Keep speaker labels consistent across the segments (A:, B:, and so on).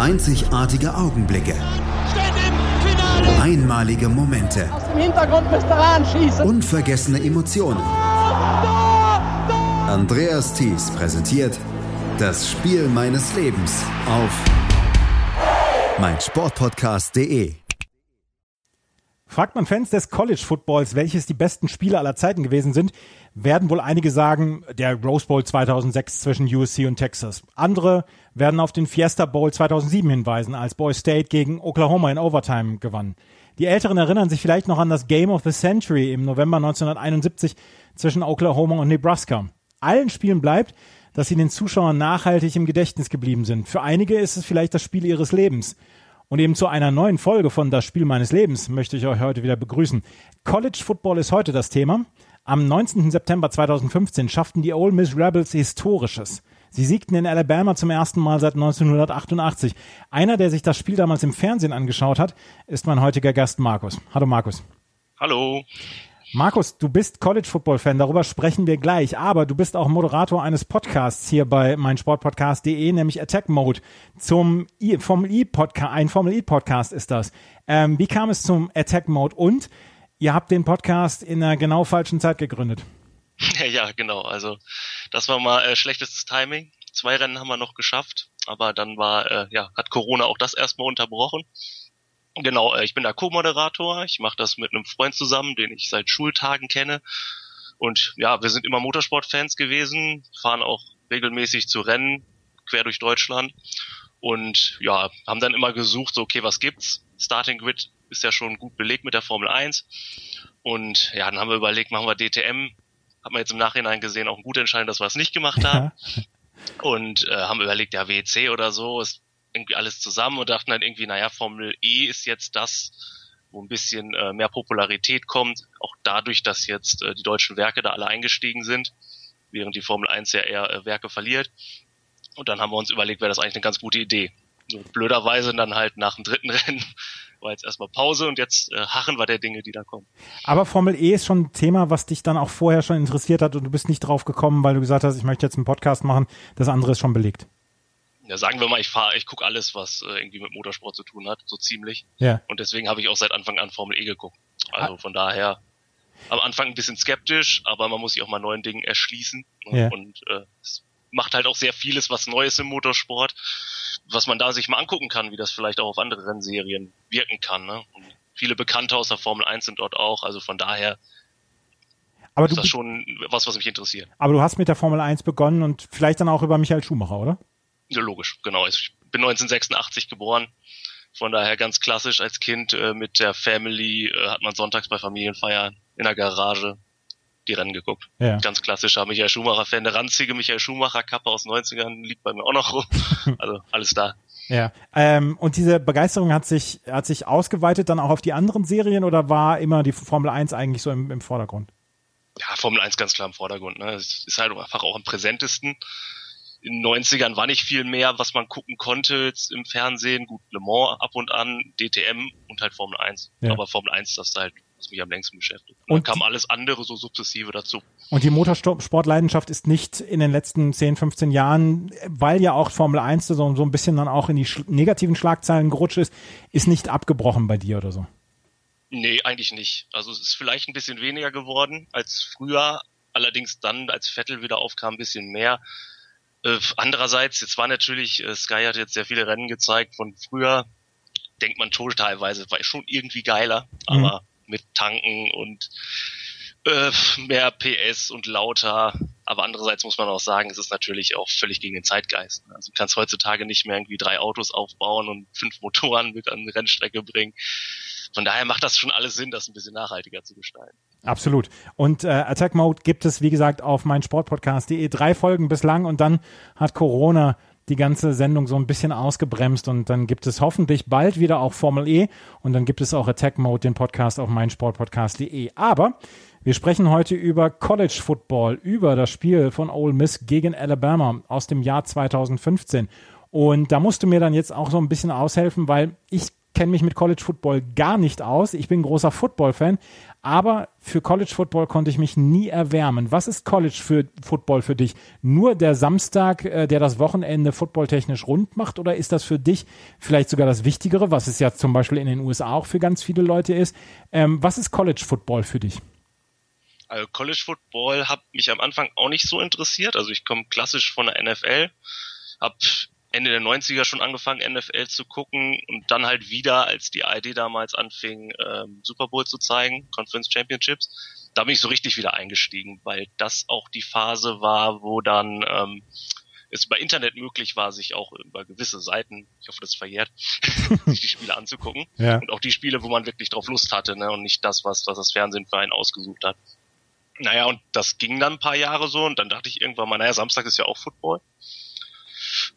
A: Einzigartige Augenblicke. Einmalige Momente.
B: Aus dem Hintergrund müsst ihr anschießen.
A: Unvergessene Emotionen. Andreas Thies präsentiert das Spiel meines Lebens auf meinsportpodcast.de.
C: Fragt man Fans des College Footballs, welches die besten Spiele aller Zeiten gewesen sind, werden wohl einige sagen, der Rose Bowl 2006 zwischen USC und Texas. Andere werden auf den Fiesta Bowl 2007 hinweisen, als Boy State gegen Oklahoma in Overtime gewann. Die Älteren erinnern sich vielleicht noch an das Game of the Century im November 1971 zwischen Oklahoma und Nebraska. Allen Spielen bleibt, dass sie den Zuschauern nachhaltig im Gedächtnis geblieben sind. Für einige ist es vielleicht das Spiel ihres Lebens. Und eben zu einer neuen Folge von Das Spiel meines Lebens möchte ich euch heute wieder begrüßen. College Football ist heute das Thema. Am 19. September 2015 schafften die Ole Miss Rebels Historisches. Sie siegten in Alabama zum ersten Mal seit 1988. Einer, der sich das Spiel damals im Fernsehen angeschaut hat, ist mein heutiger Gast Markus. Hallo Markus.
D: Hallo.
C: Markus, du bist College Football Fan, darüber sprechen wir gleich, aber du bist auch Moderator eines Podcasts hier bei meinsportpodcast.de, nämlich Attack Mode zum I Formel E Podcast, ein Formel E Podcast ist das. Ähm, wie kam es zum Attack Mode und ihr habt den Podcast in einer genau falschen Zeit gegründet?
D: Ja, genau, also das war mal äh, schlechtes Timing. Zwei Rennen haben wir noch geschafft, aber dann war äh, ja, hat Corona auch das erstmal unterbrochen. Genau, äh, ich bin der Co-Moderator. Ich mache das mit einem Freund zusammen, den ich seit Schultagen kenne. Und ja, wir sind immer Motorsportfans gewesen, fahren auch regelmäßig zu Rennen quer durch Deutschland und ja, haben dann immer gesucht, so okay, was gibt's? Starting Grid ist ja schon gut belegt mit der Formel 1 und ja, dann haben wir überlegt, machen wir DTM. Haben wir jetzt im Nachhinein gesehen, auch eine gute Entscheidung, dass wir es nicht gemacht haben. und äh, haben überlegt, ja, WEC oder so, ist irgendwie alles zusammen und dachten dann irgendwie, naja, Formel E ist jetzt das, wo ein bisschen äh, mehr Popularität kommt, auch dadurch, dass jetzt äh, die deutschen Werke da alle eingestiegen sind, während die Formel 1 ja eher äh, Werke verliert. Und dann haben wir uns überlegt, wäre das eigentlich eine ganz gute Idee. Nur blöderweise dann halt nach dem dritten Rennen war jetzt erstmal Pause und jetzt äh, harren wir der Dinge, die da kommen.
C: Aber Formel E ist schon ein Thema, was dich dann auch vorher schon interessiert hat und du bist nicht drauf gekommen, weil du gesagt hast, ich möchte jetzt einen Podcast machen. Das andere ist schon belegt
D: ja, sagen wir mal, ich fahre, ich gucke alles, was äh, irgendwie mit Motorsport zu tun hat, so ziemlich.
C: Ja.
D: Und deswegen habe ich auch seit Anfang an Formel E geguckt. Also ah. von daher am Anfang ein bisschen skeptisch, aber man muss sich auch mal neuen Dingen erschließen.
C: Ja.
D: Und äh, es macht halt auch sehr vieles, was Neues im Motorsport, was man da sich mal angucken kann, wie das vielleicht auch auf andere Rennserien wirken kann. Ne? Und viele Bekannte aus der Formel 1 sind dort auch, also von daher
C: aber
D: ist das schon was, was mich interessiert.
C: Aber du hast mit der Formel 1 begonnen und vielleicht dann auch über Michael Schumacher, oder?
D: Ja, logisch, genau. Ich bin 1986 geboren. Von daher ganz klassisch als Kind äh, mit der Family äh, hat man sonntags bei Familienfeiern in der Garage die Rennen geguckt.
C: Ja.
D: Ganz klassischer Michael Schumacher-Fan. Der ranzige Michael Schumacher-Kappe aus 90ern liegt bei mir auch noch rum. also alles da.
C: Ja, ähm, und diese Begeisterung hat sich, hat sich ausgeweitet dann auch auf die anderen Serien oder war immer die Formel 1 eigentlich so im, im Vordergrund?
D: Ja, Formel 1 ganz klar im Vordergrund. Ne? Es ist halt einfach auch am präsentesten in den 90ern war nicht viel mehr, was man gucken konnte im Fernsehen. Gut, Le Mans ab und an, DTM und halt Formel 1. Ja. Aber Formel 1 das ist halt, was mich am längsten beschäftigt. Und, und dann kam alles andere so sukzessive dazu.
C: Und die Motorsportleidenschaft ist nicht in den letzten 10, 15 Jahren, weil ja auch Formel 1 so, so ein bisschen dann auch in die sch negativen Schlagzeilen gerutscht ist, ist nicht abgebrochen bei dir oder so?
D: Nee, eigentlich nicht. Also es ist vielleicht ein bisschen weniger geworden als früher. Allerdings dann, als Vettel wieder aufkam, ein bisschen mehr. Äh, andererseits, jetzt war natürlich, äh, Sky hat jetzt sehr viele Rennen gezeigt von früher, denkt man schon teilweise, war schon irgendwie geiler, mhm. Mit Tanken und äh, mehr PS und lauter. Aber andererseits muss man auch sagen, es ist natürlich auch völlig gegen den Zeitgeist. Also du kannst heutzutage nicht mehr irgendwie drei Autos aufbauen und fünf Motoren mit an die Rennstrecke bringen. Von daher macht das schon alles Sinn, das ein bisschen nachhaltiger zu gestalten.
C: Absolut. Und äh, Attack Mode gibt es, wie gesagt, auf meinsportpodcast.de drei Folgen bislang und dann hat Corona die ganze Sendung so ein bisschen ausgebremst und dann gibt es hoffentlich bald wieder auch Formel E und dann gibt es auch Attack Mode, den Podcast auf meinsportpodcast.de. Aber wir sprechen heute über College Football, über das Spiel von Ole Miss gegen Alabama aus dem Jahr 2015. Und da musst du mir dann jetzt auch so ein bisschen aushelfen, weil ich kenne mich mit College Football gar nicht aus. Ich bin großer Football-Fan, aber für College Football konnte ich mich nie erwärmen. Was ist College für Football für dich? Nur der Samstag, äh, der das Wochenende footballtechnisch rund macht, oder ist das für dich vielleicht sogar das Wichtigere, was es ja zum Beispiel in den USA auch für ganz viele Leute ist? Ähm, was ist College Football für dich?
D: Also College Football hat mich am Anfang auch nicht so interessiert. Also ich komme klassisch von der NFL, habe Ende der 90er schon angefangen, NFL zu gucken und dann halt wieder, als die ID damals anfing, ähm, Super Bowl zu zeigen, Conference Championships, da bin ich so richtig wieder eingestiegen, weil das auch die Phase war, wo dann ähm, es über Internet möglich war, sich auch über gewisse Seiten, ich hoffe, das verjährt, sich die Spiele anzugucken. Ja. Und auch die Spiele, wo man wirklich drauf Lust hatte, ne, und nicht das, was, was das Fernsehen für einen ausgesucht hat. Naja, und das ging dann ein paar Jahre so und dann dachte ich irgendwann mal, naja, Samstag ist ja auch Football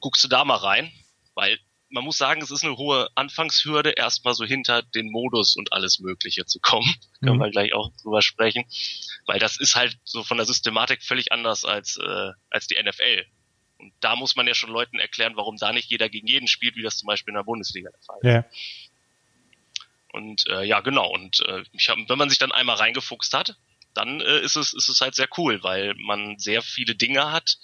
D: guckst du da mal rein, weil man muss sagen, es ist eine hohe Anfangshürde, erstmal so hinter den Modus und alles Mögliche zu kommen. Mhm. Können wir gleich auch drüber sprechen. Weil das ist halt so von der Systematik völlig anders als, äh, als die NFL. Und da muss man ja schon Leuten erklären, warum da nicht jeder gegen jeden spielt, wie das zum Beispiel in der Bundesliga der Fall ist. Yeah. Und äh, ja, genau. Und äh, ich hab, wenn man sich dann einmal reingefuchst hat, dann äh, ist es ist es halt sehr cool, weil man sehr viele Dinge hat,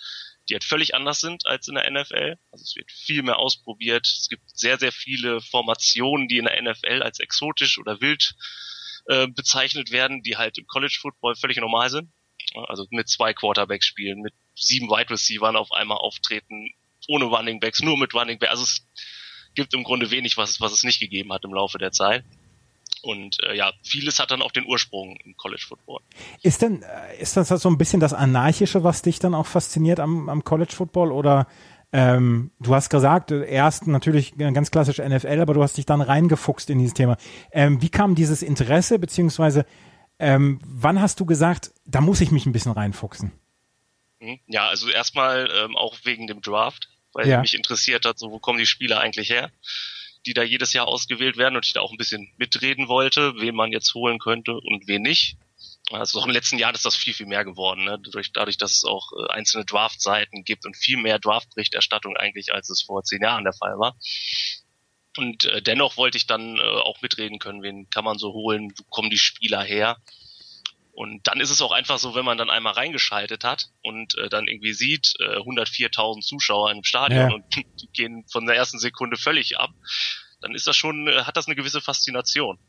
D: die halt völlig anders sind als in der NFL. Also es wird viel mehr ausprobiert. Es gibt sehr, sehr viele Formationen, die in der NFL als exotisch oder wild äh, bezeichnet werden, die halt im College Football völlig normal sind. Also mit zwei Quarterbacks spielen, mit sieben Wide Receivers auf einmal auftreten, ohne Running Backs, nur mit Running Backs. Also es gibt im Grunde wenig, was es, was es nicht gegeben hat im Laufe der Zeit. Und äh, ja, vieles hat dann auch den Ursprung im College Football.
C: Ist denn, äh, ist das so ein bisschen das Anarchische, was dich dann auch fasziniert am, am College Football? Oder ähm, du hast gesagt, erst natürlich ganz klassisch NFL, aber du hast dich dann reingefuchst in dieses Thema. Ähm, wie kam dieses Interesse, beziehungsweise ähm, wann hast du gesagt, da muss ich mich ein bisschen reinfuchsen?
D: Hm, ja, also erstmal ähm, auch wegen dem Draft, weil ja. mich interessiert hat, so wo kommen die Spieler eigentlich her? Die da jedes Jahr ausgewählt werden und ich da auch ein bisschen mitreden wollte, wen man jetzt holen könnte und wen nicht. Also auch den letzten Jahren ist das viel, viel mehr geworden, ne? dadurch, dadurch, dass es auch äh, einzelne Draft-Seiten gibt und viel mehr Draft-Berichterstattung eigentlich, als es vor zehn Jahren der Fall war. Und äh, dennoch wollte ich dann äh, auch mitreden können, wen kann man so holen, wo kommen die Spieler her. Und dann ist es auch einfach so, wenn man dann einmal reingeschaltet hat und äh, dann irgendwie sieht, äh, 104.000 Zuschauer im Stadion ja. und die gehen von der ersten Sekunde völlig ab, dann ist das schon, äh, hat das eine gewisse Faszination.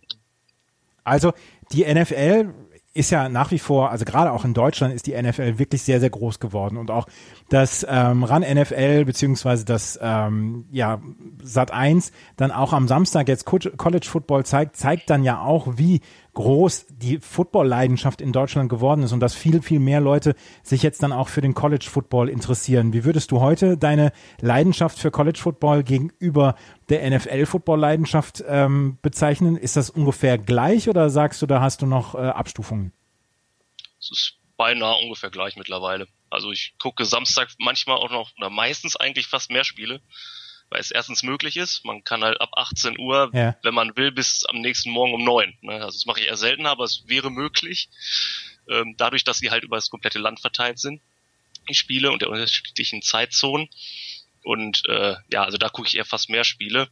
C: Also die NFL ist ja nach wie vor, also gerade auch in Deutschland ist die NFL wirklich sehr, sehr groß geworden und auch das ähm, RAN NFL beziehungsweise das ähm, ja, Sat 1 dann auch am Samstag jetzt College Football zeigt, zeigt dann ja auch, wie groß die Football-Leidenschaft in Deutschland geworden ist und dass viel, viel mehr Leute sich jetzt dann auch für den College Football interessieren. Wie würdest du heute deine Leidenschaft für College Football gegenüber der NFL-Football-Leidenschaft ähm, bezeichnen? Ist das ungefähr gleich oder sagst du, da hast du noch äh, Abstufungen?
D: Es ist beinahe ungefähr gleich mittlerweile. Also ich gucke Samstag manchmal auch noch, oder meistens eigentlich fast mehr Spiele weil es erstens möglich ist. Man kann halt ab 18 Uhr, ja. wenn man will, bis am nächsten Morgen um neun. Ne? Also das mache ich eher selten, aber es wäre möglich. Ähm, dadurch, dass sie halt über das komplette Land verteilt sind, die Spiele und der unterschiedlichen Zeitzonen. Und äh, ja, also da gucke ich eher fast mehr Spiele.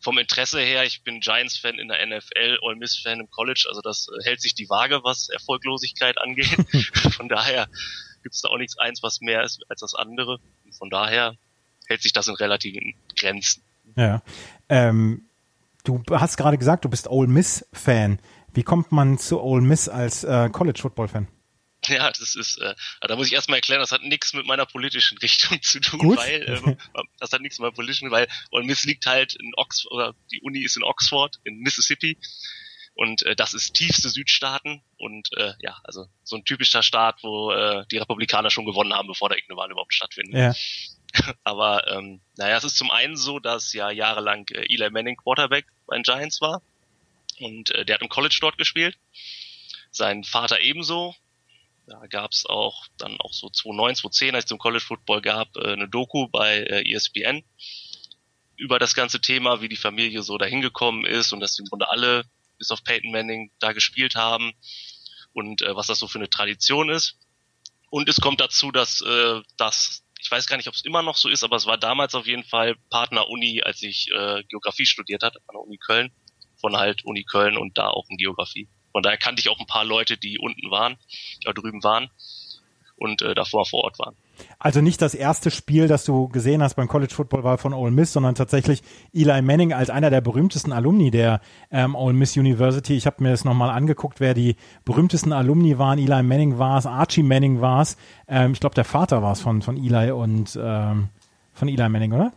D: Vom Interesse her, ich bin Giants-Fan in der NFL, Ole Miss-Fan im College, also das äh, hält sich die Waage, was Erfolglosigkeit angeht. Von daher gibt es da auch nichts eins, was mehr ist als das andere. Von daher hält sich das in relativen Grenzen.
C: Ja. Ähm, du hast gerade gesagt, du bist Ole Miss-Fan. Wie kommt man zu Ole Miss als äh, College-Football-Fan?
D: Ja, das ist, äh, da muss ich erstmal erklären, das hat nichts mit meiner politischen Richtung zu tun, Gut. weil ähm, das hat nichts mit meiner politischen, weil Ole Miss liegt halt in Oxford, oder die Uni ist in Oxford, in Mississippi. Und äh, das ist tiefste Südstaaten und äh, ja, also so ein typischer Staat, wo äh, die Republikaner schon gewonnen haben, bevor da irgendeine Wahl überhaupt stattfindet. Ja. Aber ähm, naja, es ist zum einen so, dass ja jahrelang äh, Eli Manning Quarterback bei den Giants war und äh, der hat im College dort gespielt. Sein Vater ebenso. Da gab es auch dann auch so 2009, 2010, als es zum College Football gab, äh, eine Doku bei äh, ESPN über das ganze Thema, wie die Familie so dahin gekommen ist und dass im Grunde alle bis auf Peyton Manning da gespielt haben und äh, was das so für eine Tradition ist. Und es kommt dazu, dass äh, das Ich weiß gar nicht, ob es immer noch so ist, aber es war damals auf jeden Fall Partner-Uni, als ich äh, Geografie studiert hatte an der Uni Köln, von halt Uni Köln und da auch in Geografie. Von daher kannte ich auch ein paar Leute, die unten waren, da drüben waren und äh, davor vor Ort waren.
C: Also nicht das erste Spiel, das du gesehen hast beim College Football war von Ole Miss, sondern tatsächlich Eli Manning als einer der berühmtesten Alumni der ähm, Ole Miss University. Ich habe mir das nochmal angeguckt, wer die berühmtesten Alumni waren. Eli Manning war es, Archie Manning war es. Ähm, ich glaube, der Vater war es von, von Eli und ähm, von Eli Manning, oder?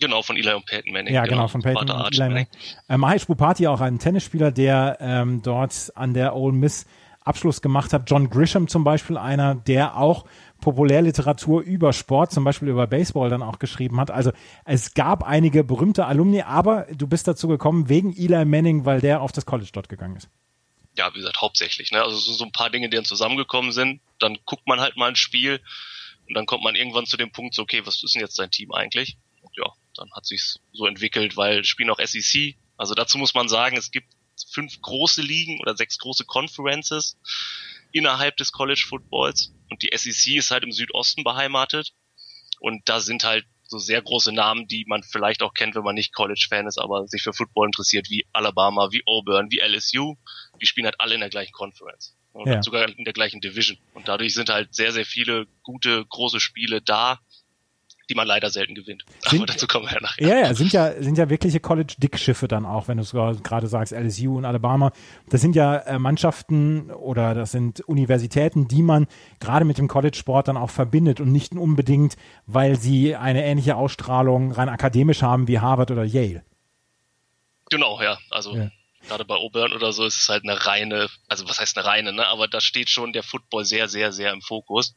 D: Genau, von Eli und Peyton Manning.
C: Ja, genau, genau von Peyton und Eli Manning. Äh, Mahesh Bupati, auch ein Tennisspieler, der ähm, dort an der Ole Miss Abschluss gemacht hat. John Grisham zum Beispiel, einer, der auch Populärliteratur über Sport, zum Beispiel über Baseball dann auch geschrieben hat. Also es gab einige berühmte Alumni, aber du bist dazu gekommen wegen Eli Manning, weil der auf das College dort gegangen ist.
D: Ja, wie gesagt, hauptsächlich. Ne? Also so, so ein paar Dinge, die dann zusammengekommen sind. Dann guckt man halt mal ein Spiel und dann kommt man irgendwann zu dem Punkt, so, okay, was ist denn jetzt dein Team eigentlich? Und ja, dann hat sich's so entwickelt, weil spielen auch SEC. Also dazu muss man sagen, es gibt fünf große Ligen oder sechs große Conferences innerhalb des College Footballs und die SEC ist halt im Südosten beheimatet und da sind halt so sehr große Namen, die man vielleicht auch kennt, wenn man nicht College-Fan ist, aber sich für Football interessiert, wie Alabama, wie Auburn, wie LSU. Die spielen halt alle in der gleichen Conference und ja. sogar in der gleichen Division. Und dadurch sind halt sehr, sehr viele gute, große Spiele da, die man leider selten gewinnt.
C: Sind, Aber dazu kommen wir ja nachher. Ja, ja, sind ja, sind ja wirkliche College-Dickschiffe dann auch, wenn du es gerade sagst, LSU und Alabama. Das sind ja äh, Mannschaften oder das sind Universitäten, die man gerade mit dem College-Sport dann auch verbindet und nicht unbedingt, weil sie eine ähnliche Ausstrahlung rein akademisch haben wie Harvard oder Yale.
D: Genau, ja. Also ja gerade bei Auburn oder so ist es halt eine reine, also was heißt eine reine, ne? Aber da steht schon der Football sehr, sehr, sehr im Fokus.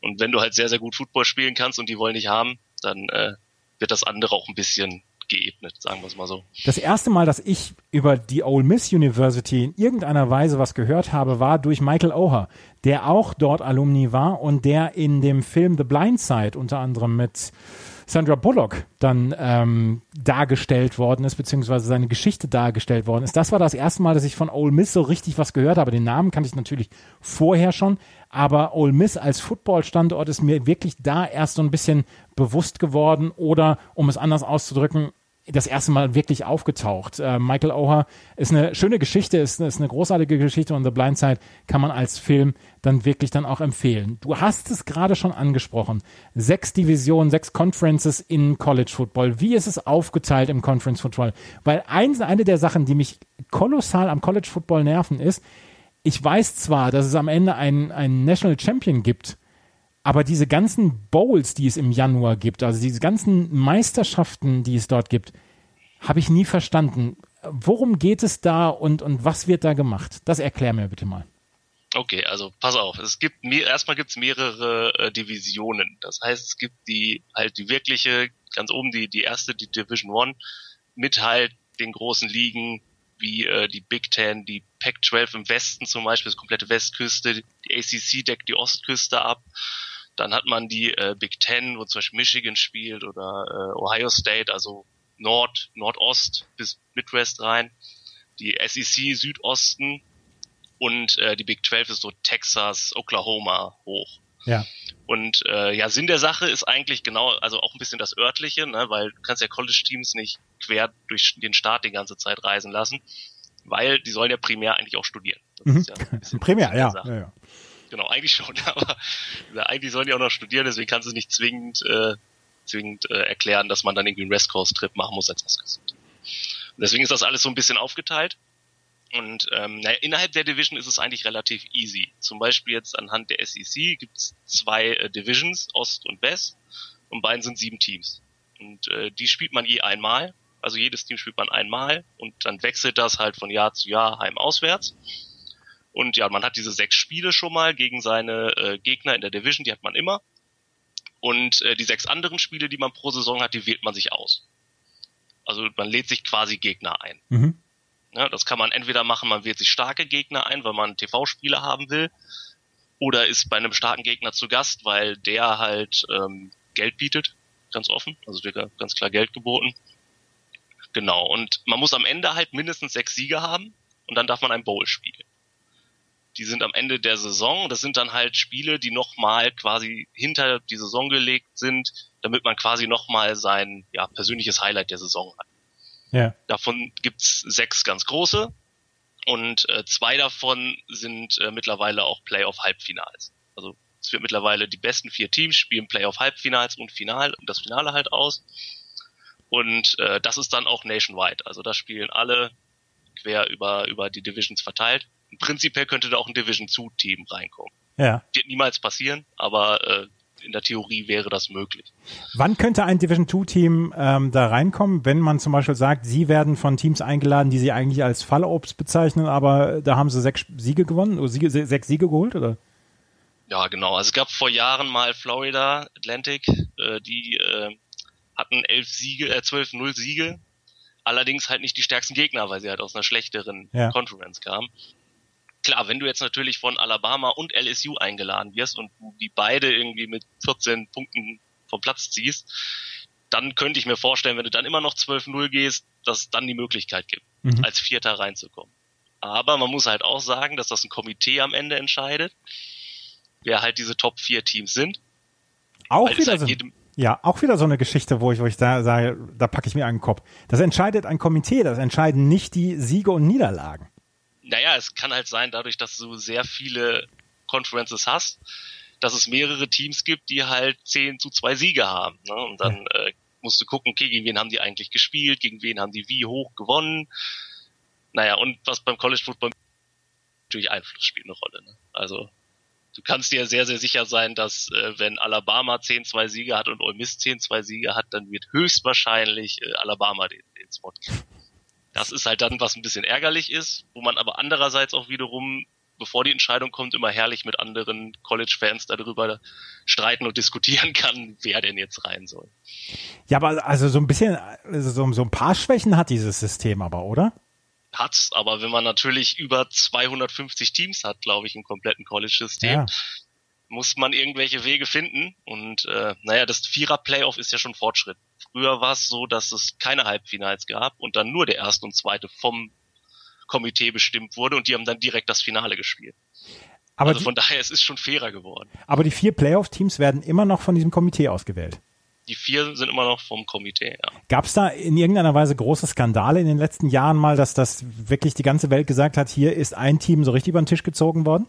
D: Und wenn du halt sehr, sehr gut Football spielen kannst und die wollen dich haben, dann äh, wird das andere auch ein bisschen geebnet, sagen wir es mal so.
C: Das erste Mal, dass ich über die Ole Miss University in irgendeiner Weise was gehört habe, war durch Michael Oher, der auch dort Alumni war und der in dem Film The Blind Side unter anderem mit Sandra Bullock dann ähm, dargestellt worden ist, beziehungsweise seine Geschichte dargestellt worden ist. Das war das erste Mal, dass ich von Ole Miss so richtig was gehört habe. Den Namen kannte ich natürlich vorher schon, aber Ole Miss als Footballstandort ist mir wirklich da erst so ein bisschen bewusst geworden oder, um es anders auszudrücken, das erste Mal wirklich aufgetaucht. Äh, Michael Oher ist eine schöne Geschichte, ist, ist eine großartige Geschichte und The Blind Side kann man als Film dann wirklich dann auch empfehlen. Du hast es gerade schon angesprochen. Sechs Divisionen, sechs Conferences in College Football. Wie ist es aufgeteilt im Conference Football? Weil eins, eine der Sachen, die mich kolossal am College Football nerven, ist, ich weiß zwar, dass es am Ende einen, einen National Champion gibt, aber diese ganzen Bowls, die es im Januar gibt, also diese ganzen Meisterschaften, die es dort gibt, habe ich nie verstanden. Worum geht es da und, und was wird da gemacht? Das erklär mir bitte mal.
D: Okay, also pass auf. Es gibt mehr, erstmal gibt es mehrere äh, Divisionen. Das heißt, es gibt die halt die wirkliche, ganz oben die die erste, die Division One, mit halt den großen Ligen wie äh, die Big Ten, die Pac-12 im Westen zum Beispiel, das komplette Westküste, die ACC deckt die Ostküste ab. Dann hat man die äh, Big Ten, wo zum Beispiel Michigan spielt oder äh, Ohio State, also Nord, Nordost bis Midwest rein. Die SEC Südosten und äh, die Big 12 ist so Texas, Oklahoma hoch.
C: Ja.
D: Und äh, ja, Sinn der Sache ist eigentlich genau, also auch ein bisschen das örtliche, ne, weil du kannst ja College-Teams nicht quer durch den Staat die ganze Zeit reisen lassen, weil die sollen ja primär eigentlich auch studieren.
C: Mhm. Ja primär, ja. ja, ja.
D: Genau, eigentlich schon, aber eigentlich sollen die auch noch studieren, deswegen kannst du nicht zwingend, äh, zwingend äh, erklären, dass man dann irgendwie einen West Coast Trip machen muss als West Deswegen ist das alles so ein bisschen aufgeteilt. Und ähm, naja, innerhalb der Division ist es eigentlich relativ easy. Zum Beispiel jetzt anhand der SEC gibt es zwei äh, Divisions, Ost und West, und beiden sind sieben Teams. Und äh, die spielt man je einmal. Also jedes Team spielt man einmal und dann wechselt das halt von Jahr zu Jahr heim-auswärts. Und ja, man hat diese sechs Spiele schon mal gegen seine äh, Gegner in der Division, die hat man immer. Und äh, die sechs anderen Spiele, die man pro Saison hat, die wählt man sich aus. Also man lädt sich quasi Gegner ein. Mhm. Ja, das kann man entweder machen, man wählt sich starke Gegner ein, weil man TV-Spiele haben will, oder ist bei einem starken Gegner zu Gast, weil der halt ähm, Geld bietet, ganz offen, also wird ganz klar Geld geboten. Genau, und man muss am Ende halt mindestens sechs Siege haben und dann darf man ein Bowl spielen. Die sind am Ende der Saison. Das sind dann halt Spiele, die nochmal quasi hinter die Saison gelegt sind, damit man quasi nochmal sein ja, persönliches Highlight der Saison hat. Ja. Davon gibt's sechs ganz große und äh, zwei davon sind äh, mittlerweile auch Playoff-Halbfinals. Also es wird mittlerweile die besten vier Teams spielen Playoff-Halbfinals und Final und das Finale halt aus. Und äh, das ist dann auch nationwide. Also da spielen alle quer über, über die Divisions verteilt. Prinzipiell könnte da auch ein Division 2 Team reinkommen. Ja. Wird niemals passieren, aber äh, in der Theorie wäre das möglich.
C: Wann könnte ein Division 2 Team ähm, da reinkommen, wenn man zum Beispiel sagt, sie werden von Teams eingeladen, die sie eigentlich als Fallobst bezeichnen, aber da haben sie sechs Siege gewonnen oder Siege, sechs Siege geholt, oder?
D: Ja, genau. Also es gab vor Jahren mal Florida Atlantic, äh, die äh, hatten elf Siege, äh, zwölf Null Siege. Allerdings halt nicht die stärksten Gegner, weil sie halt aus einer schlechteren ja. Conference kamen klar, wenn du jetzt natürlich von Alabama und LSU eingeladen wirst und du die beide irgendwie mit 14 Punkten vom Platz ziehst, dann könnte ich mir vorstellen, wenn du dann immer noch 12-0 gehst, dass es dann die Möglichkeit gibt, mhm. als Vierter reinzukommen. Aber man muss halt auch sagen, dass das ein Komitee am Ende entscheidet, wer halt diese Top 4 Teams sind.
C: Auch wieder halt so, ja, auch wieder so eine Geschichte, wo ich, wo ich da sage, da packe ich mir einen Kopf. Das entscheidet ein Komitee, das entscheiden nicht die Siege und Niederlagen
D: naja, es kann halt sein, dadurch, dass du sehr viele Conferences hast, dass es mehrere Teams gibt, die halt 10 zu 2 Siege haben. Ne? Und dann äh, musst du gucken, okay, gegen wen haben die eigentlich gespielt, gegen wen haben die wie hoch gewonnen. Naja, und was beim College Football natürlich Einfluss spielt eine Rolle. Ne? Also du kannst dir sehr, sehr sicher sein, dass äh, wenn Alabama 10-2 Siege hat und Ole Miss 10-2 Siege hat, dann wird höchstwahrscheinlich äh, Alabama den, den Spot kriegen. Das ist halt dann, was ein bisschen ärgerlich ist, wo man aber andererseits auch wiederum, bevor die Entscheidung kommt, immer herrlich mit anderen College-Fans darüber streiten und diskutieren kann, wer denn jetzt rein soll.
C: Ja, aber also so ein bisschen, also so, so ein paar Schwächen hat dieses System aber, oder?
D: Hat's, aber wenn man natürlich über 250 Teams hat, glaube ich, im kompletten College-System, ja. Muss man irgendwelche Wege finden. Und äh, naja, das Vierer-Playoff ist ja schon Fortschritt. Früher war es so, dass es keine Halbfinals gab und dann nur der erste und zweite vom Komitee bestimmt wurde und die haben dann direkt das Finale gespielt. Aber also von die, daher, es ist schon fairer geworden.
C: Aber die vier Playoff-Teams werden immer noch von diesem Komitee ausgewählt.
D: Die vier sind immer noch vom Komitee, ja.
C: Gab es da in irgendeiner Weise große Skandale in den letzten Jahren mal, dass das wirklich die ganze Welt gesagt hat, hier ist ein Team so richtig über den Tisch gezogen worden?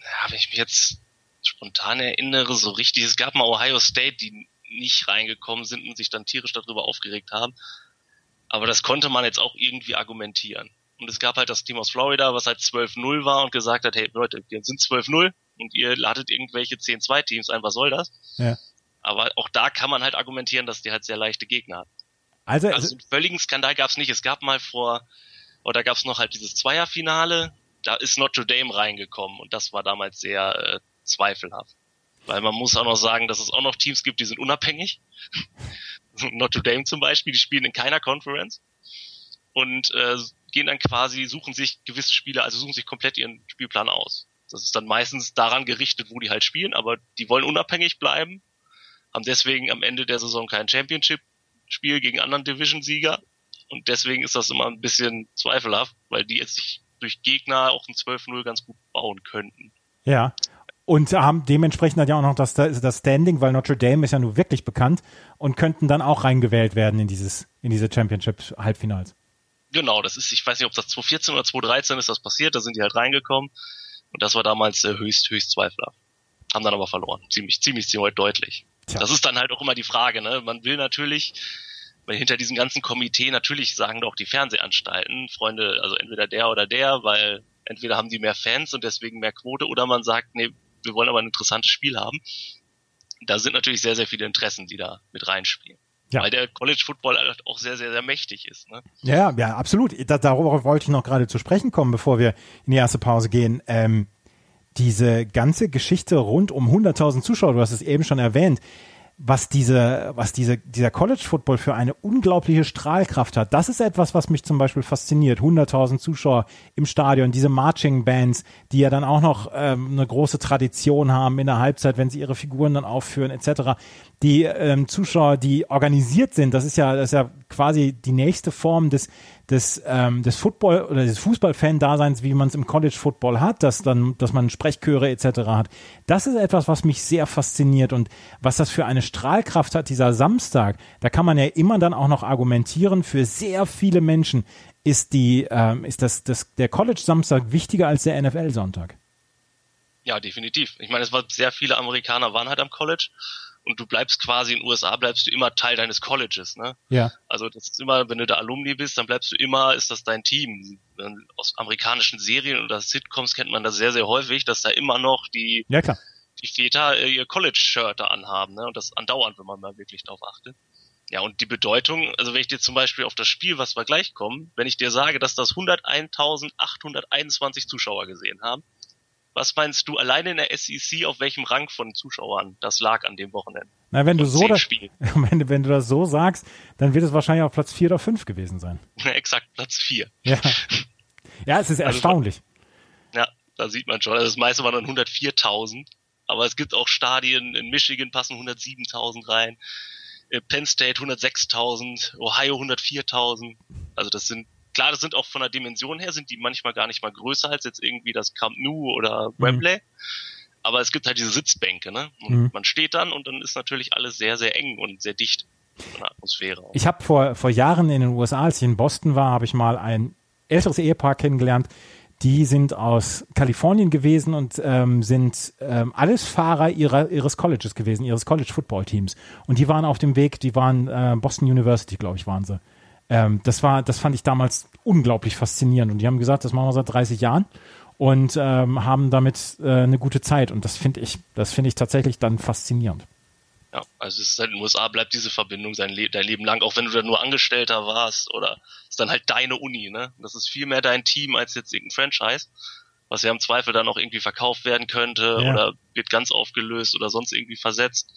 D: Ja, wenn ich mich jetzt spontan erinnere, so richtig, es gab mal Ohio State, die nicht reingekommen sind und sich dann tierisch darüber aufgeregt haben. Aber das konnte man jetzt auch irgendwie argumentieren. Und es gab halt das Team aus Florida, was halt 12-0 war und gesagt hat, hey Leute, wir sind 12-0 und ihr ladet irgendwelche 10-2-Teams ein, was soll das? Ja. Aber auch da kann man halt argumentieren, dass die halt sehr leichte Gegner hatten. Also, also einen völligen Skandal gab es nicht. Es gab mal vor, oder gab es noch halt dieses Zweierfinale, da ist Notre Dame reingekommen und das war damals sehr äh, zweifelhaft. Weil man muss auch noch sagen, dass es auch noch Teams gibt, die sind unabhängig. Notre Dame zum Beispiel, die spielen in keiner Conference und äh, gehen dann quasi, suchen sich gewisse Spiele, also suchen sich komplett ihren Spielplan aus. Das ist dann meistens daran gerichtet, wo die halt spielen, aber die wollen unabhängig bleiben, haben deswegen am Ende der Saison kein Championship-Spiel gegen anderen Division-Sieger und deswegen ist das immer ein bisschen zweifelhaft, weil die jetzt sich durch Gegner auch ein 12-0 ganz gut bauen könnten.
C: Ja, und haben dementsprechend hat ja auch noch das, das Standing, weil Notre Dame ist ja nun wirklich bekannt und könnten dann auch reingewählt werden in dieses, in diese Championship-Halbfinals.
D: Genau, das ist, ich weiß nicht, ob das 2014 oder 2013 ist das passiert, da sind die halt reingekommen. Und das war damals äh, höchst, höchst zweifelhaft. Haben dann aber verloren. Ziemlich, ziemlich, ziemlich deutlich. Tja. Das ist dann halt auch immer die Frage, ne? Man will natürlich, weil hinter diesem ganzen Komitee natürlich sagen doch die Fernsehanstalten, Freunde, also entweder der oder der, weil entweder haben die mehr Fans und deswegen mehr Quote oder man sagt, nee, wir wollen aber ein interessantes Spiel haben. Da sind natürlich sehr, sehr viele Interessen, die da mit reinspielen. Ja. Weil der College Football halt auch sehr, sehr, sehr mächtig ist. Ne?
C: Ja, ja, absolut. Da, darauf wollte ich noch gerade zu sprechen kommen, bevor wir in die erste Pause gehen. Ähm, diese ganze Geschichte rund um 100.000 Zuschauer, du hast es eben schon erwähnt, was diese, was diese, dieser College Football für eine unglaubliche Strahlkraft hat. Das ist etwas, was mich zum Beispiel fasziniert. 100.000 Zuschauer im Stadion, diese Marching Bands, die ja dann auch noch ähm, eine große Tradition haben in der Halbzeit, wenn sie ihre Figuren dann aufführen etc. Die ähm, Zuschauer, die organisiert sind, das ist ja, das ist ja quasi die nächste Form des, des, ähm, des Football oder des Fußballfan-Daseins, wie man es im College Football hat, dass dann, dass man Sprechchöre etc. hat. Das ist etwas, was mich sehr fasziniert und was das für eine Strahlkraft hat, dieser Samstag. Da kann man ja immer dann auch noch argumentieren, für sehr viele Menschen ist die, ähm, ist das, das, der College Samstag wichtiger als der NFL Sonntag.
D: Ja, definitiv. Ich meine, es war sehr viele Amerikaner waren halt am College und du bleibst quasi in den USA, bleibst du immer Teil deines Colleges, ne?
C: Ja.
D: Also das ist immer, wenn du da Alumni bist, dann bleibst du immer, ist das dein Team. Aus amerikanischen Serien oder Sitcoms kennt man das sehr, sehr häufig, dass da immer noch die,
C: ja, klar.
D: die Väter äh, ihr College-Shirt da anhaben, ne? Und das andauernd, wenn man mal wirklich drauf achtet. Ja, und die Bedeutung, also wenn ich dir zum Beispiel auf das Spiel, was wir gleich kommen, wenn ich dir sage, dass das 101.821 Zuschauer gesehen haben, was meinst du alleine in der SEC, auf welchem Rang von Zuschauern das lag an dem Wochenende?
C: Na, wenn du so das, wenn, wenn, du das so sagst, dann wird es wahrscheinlich auf Platz vier oder fünf gewesen sein.
D: Exakt, Platz vier.
C: Ja. Ja, es ist also, erstaunlich.
D: Ja, da sieht man schon. Also das meiste waren dann 104.000. Aber es gibt auch Stadien in Michigan passen 107.000 rein. Äh, Penn State 106.000, Ohio 104.000. Also das sind klar, das sind auch von der Dimension her, sind die manchmal gar nicht mal größer als jetzt irgendwie das Camp Nou oder mhm. Wembley. Mhm. Aber es gibt halt diese Sitzbänke, ne? Und mhm. man steht dann und dann ist natürlich alles sehr, sehr eng und sehr dicht von der Atmosphäre.
C: Ich habe vor, vor Jahren in den USA, als ich in Boston war, habe ich mal ein älteres Ehepaar kennengelernt, die sind aus Kalifornien gewesen und ähm, sind ähm, alles Fahrer ihrer, ihres Colleges gewesen, ihres College Football Teams. Und die waren auf dem Weg, die waren äh, Boston University, glaube ich, waren sie. Ähm, das war, das fand ich damals unglaublich faszinierend. Und die haben gesagt, das machen wir seit 30 Jahren und ähm, haben damit äh, eine gute Zeit. Und das finde ich, das finde ich tatsächlich dann faszinierend.
D: Ja, also es ist halt in den USA bleibt diese Verbindung sein Le dein Leben lang, auch wenn du da nur Angestellter warst oder ist dann halt deine Uni, ne? Das ist viel mehr dein Team als jetzt irgendein Franchise, was ja im Zweifel dann auch irgendwie verkauft werden könnte ja. oder wird ganz aufgelöst oder sonst irgendwie versetzt.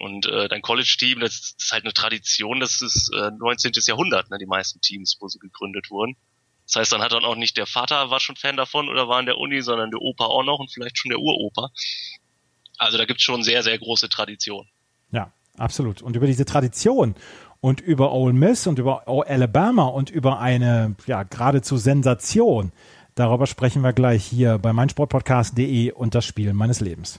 D: Und äh, dein College-Team, das ist halt eine Tradition, das ist äh, 19. Jahrhundert, ne, die meisten Teams, wo sie gegründet wurden. Das heißt, dann hat dann auch nicht der Vater war schon Fan davon oder war in der Uni, sondern der Opa auch noch und vielleicht schon der Uropa. Also da gibt's schon sehr, sehr große Tradition.
C: Ja, absolut. Und über diese Tradition und über Ole Miss und über Alabama und über eine ja geradezu Sensation, darüber sprechen wir gleich hier bei meinsportpodcast.de und das Spiel meines Lebens.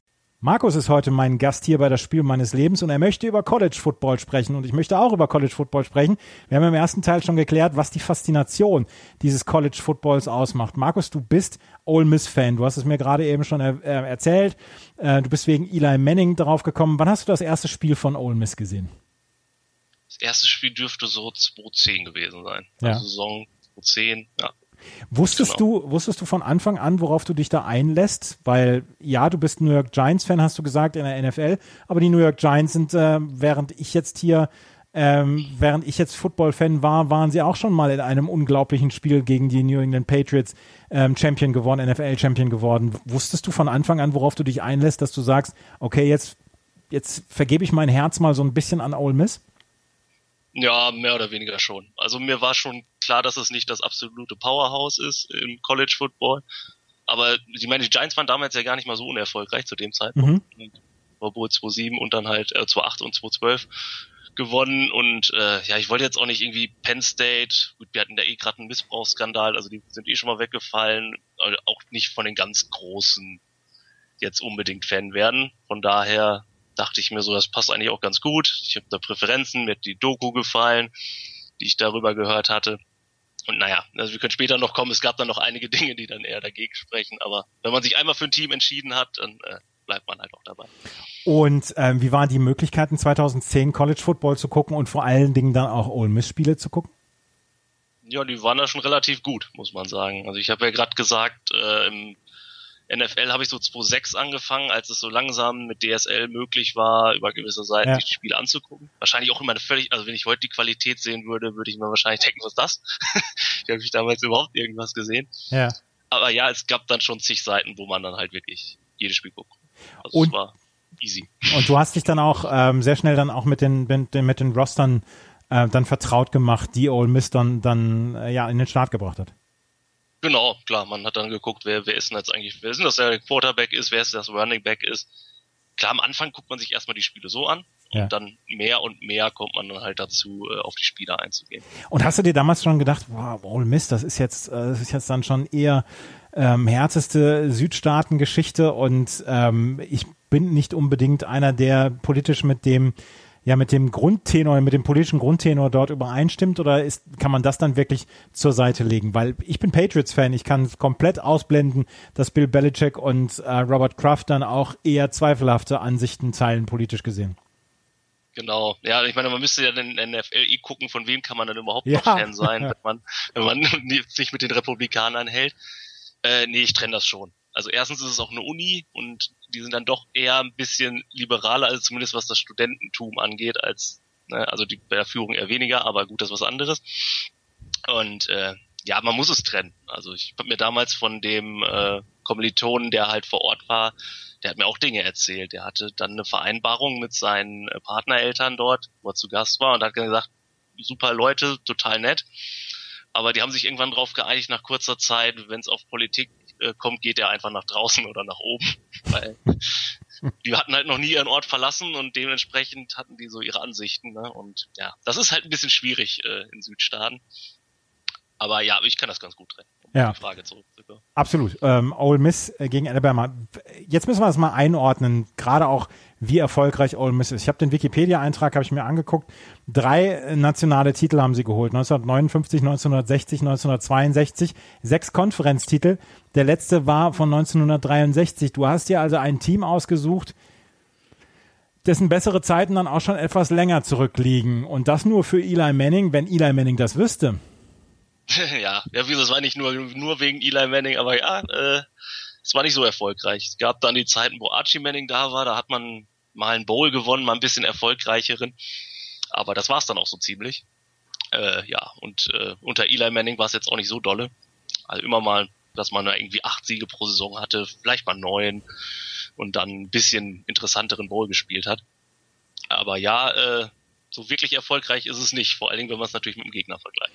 C: Markus ist heute mein Gast hier bei das Spiel meines Lebens und er möchte über College Football sprechen und ich möchte auch über College Football sprechen. Wir haben im ersten Teil schon geklärt, was die Faszination dieses College Footballs ausmacht. Markus, du bist Ole Miss Fan. Du hast es mir gerade eben schon er äh, erzählt. Äh, du bist wegen Eli Manning darauf gekommen. Wann hast du das erste Spiel von Ole Miss gesehen?
D: Das erste Spiel dürfte so 2010 gewesen sein.
C: Ja.
D: Also Saison 2010, ja.
C: Wusstest genau. du, wusstest du von Anfang an, worauf du dich da einlässt? Weil ja, du bist New York Giants Fan, hast du gesagt in der NFL, aber die New York Giants sind, äh, während ich jetzt hier, ähm, während ich jetzt Football-Fan war, waren sie auch schon mal in einem unglaublichen Spiel gegen die New England Patriots ähm, Champion geworden, NFL Champion geworden. Wusstest du von Anfang an, worauf du dich einlässt, dass du sagst, okay, jetzt, jetzt vergebe ich mein Herz mal so ein bisschen an Ole Miss?
D: Ja, mehr oder weniger schon. Also mir war schon klar, dass es nicht das absolute Powerhouse ist im College Football. Aber ich meine, die Giants waren damals ja gar nicht mal so unerfolgreich zu dem Zeitpunkt. Mhm. Obwohl 2-7 und dann halt äh, 2-8 und 2-12 gewonnen und äh, ja, ich wollte jetzt auch nicht irgendwie Penn State, gut, wir hatten da eh gerade einen Missbrauchsskandal, also die sind eh schon mal weggefallen, auch nicht von den ganz großen jetzt unbedingt Fan werden. Von daher dachte ich mir so, das passt eigentlich auch ganz gut. Ich habe da Präferenzen, mir hat die Doku gefallen, die ich darüber gehört hatte. Und naja, also wir können später noch kommen, es gab dann noch einige Dinge, die dann eher dagegen sprechen, aber wenn man sich einmal für ein Team entschieden hat, dann äh, bleibt man halt auch dabei.
C: Und ähm, wie waren die Möglichkeiten 2010 College Football zu gucken und vor allen Dingen dann auch Ole Miss Spiele zu gucken?
D: Ja, die waren da schon relativ gut, muss man sagen. Also ich habe ja gerade gesagt, äh, im NFL habe ich so 2006 angefangen, als es so langsam mit DSL möglich war, über gewisse Seiten ja. die Spiele anzugucken. Wahrscheinlich auch immer eine völlig, also wenn ich heute die Qualität sehen würde, würde ich mir wahrscheinlich denken, was ist das? ich habe mich damals überhaupt irgendwas gesehen.
C: Ja.
D: Aber ja, es gab dann schon zig Seiten, wo man dann halt wirklich jedes Spiel guckt.
C: Also Und
D: easy.
C: Und du hast dich dann auch ähm, sehr schnell dann auch mit den, mit den, mit den Rostern äh, dann vertraut gemacht, die Ole Miss dann, dann äh, ja in den Start gebracht hat.
D: Genau, klar, man hat dann geguckt, wer, wer ist denn jetzt eigentlich, wer ist denn das, der Quarterback ist, wer ist das Running Back ist. Klar, am Anfang guckt man sich erstmal die Spiele so an ja. und dann mehr und mehr kommt man dann halt dazu, äh, auf die Spieler einzugehen.
C: Und hast du dir damals schon gedacht, wow, Ole Miss, das ist jetzt, äh, das ist jetzt dann schon eher ähm, härteste Südstaaten-Geschichte und ähm, ich bin nicht unbedingt einer, der politisch mit dem ja mit dem Grundtenor, mit dem politischen Grundtenor dort übereinstimmt oder ist, kann man das dann wirklich zur Seite legen? Weil ich bin Patriots-Fan, ich kann komplett ausblenden, dass Bill Belichick und äh, Robert Kraft dann auch eher zweifelhafte Ansichten teilen, politisch gesehen.
D: Genau, ja, ich meine, man müsste ja den NFLI gucken, von wem kann man dann überhaupt ja. noch Fan sein, wenn man, wenn man sich mit den Republikanern hält. Äh, nee, ich trenne das schon. Also erstens ist es auch eine Uni und die sind dann doch eher ein bisschen liberaler, also zumindest was das Studententum angeht, als, ne, also die bei der Führung eher weniger, aber gut, das ist was anderes. Und äh, ja, man muss es trennen. Also ich habe mir damals von dem äh, Kommilitonen, der halt vor Ort war, der hat mir auch Dinge erzählt. Der hatte dann eine Vereinbarung mit seinen äh, Partnereltern dort, wo er zu Gast war und hat gesagt, super Leute, total nett. Aber die haben sich irgendwann drauf geeinigt, nach kurzer Zeit, wenn es auf Politik äh, kommt, geht er einfach nach draußen oder nach oben. Weil die hatten halt noch nie ihren Ort verlassen und dementsprechend hatten die so ihre Ansichten. Ne? Und ja, das ist halt ein bisschen schwierig äh, in Südstaaten. Aber ja, ich kann das ganz gut trennen
C: ja. die Frage zurückzukommen. Absolut. Ähm, Ole Miss äh, gegen Alabama. Jetzt müssen wir das mal einordnen, gerade auch, wie erfolgreich Ole Miss ist. Ich habe den Wikipedia-Eintrag, habe ich mir angeguckt. Drei nationale Titel haben sie geholt. 1959, 1960, 1962. Sechs Konferenztitel. Der letzte war von 1963. Du hast dir also ein Team ausgesucht, dessen bessere Zeiten dann auch schon etwas länger zurückliegen. Und das nur für Eli Manning, wenn Eli Manning das wüsste.
D: ja, ja, wie das war nicht nur, nur wegen Eli Manning, aber ja, äh, es war nicht so erfolgreich. Es gab dann die Zeiten, wo Archie Manning da war, da hat man mal einen Bowl gewonnen, mal ein bisschen erfolgreicheren. Aber das war's dann auch so ziemlich. Äh, ja, und äh, unter Eli Manning war es jetzt auch nicht so dolle. Also immer mal, dass man da irgendwie acht Siege pro Saison hatte, vielleicht mal neun und dann ein bisschen interessanteren Bowl gespielt hat. Aber ja, äh, so wirklich erfolgreich ist es nicht, vor allen Dingen, wenn man es natürlich mit dem Gegner vergleicht.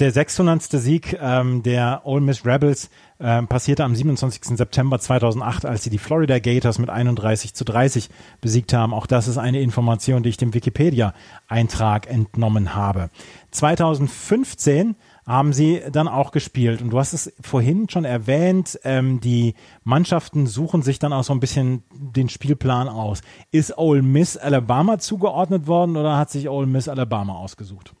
C: Der 600. Sieg ähm, der Ole Miss Rebels ähm, passierte am 27. September 2008, als sie die Florida Gators mit 31 zu 30 besiegt haben. Auch das ist eine Information, die ich dem Wikipedia-Eintrag entnommen habe. 2015 haben sie dann auch gespielt. Und du hast es vorhin schon erwähnt, ähm, die Mannschaften suchen sich dann auch so ein bisschen den Spielplan aus. Ist Ole Miss Alabama zugeordnet worden oder hat sich Ole Miss Alabama ausgesucht?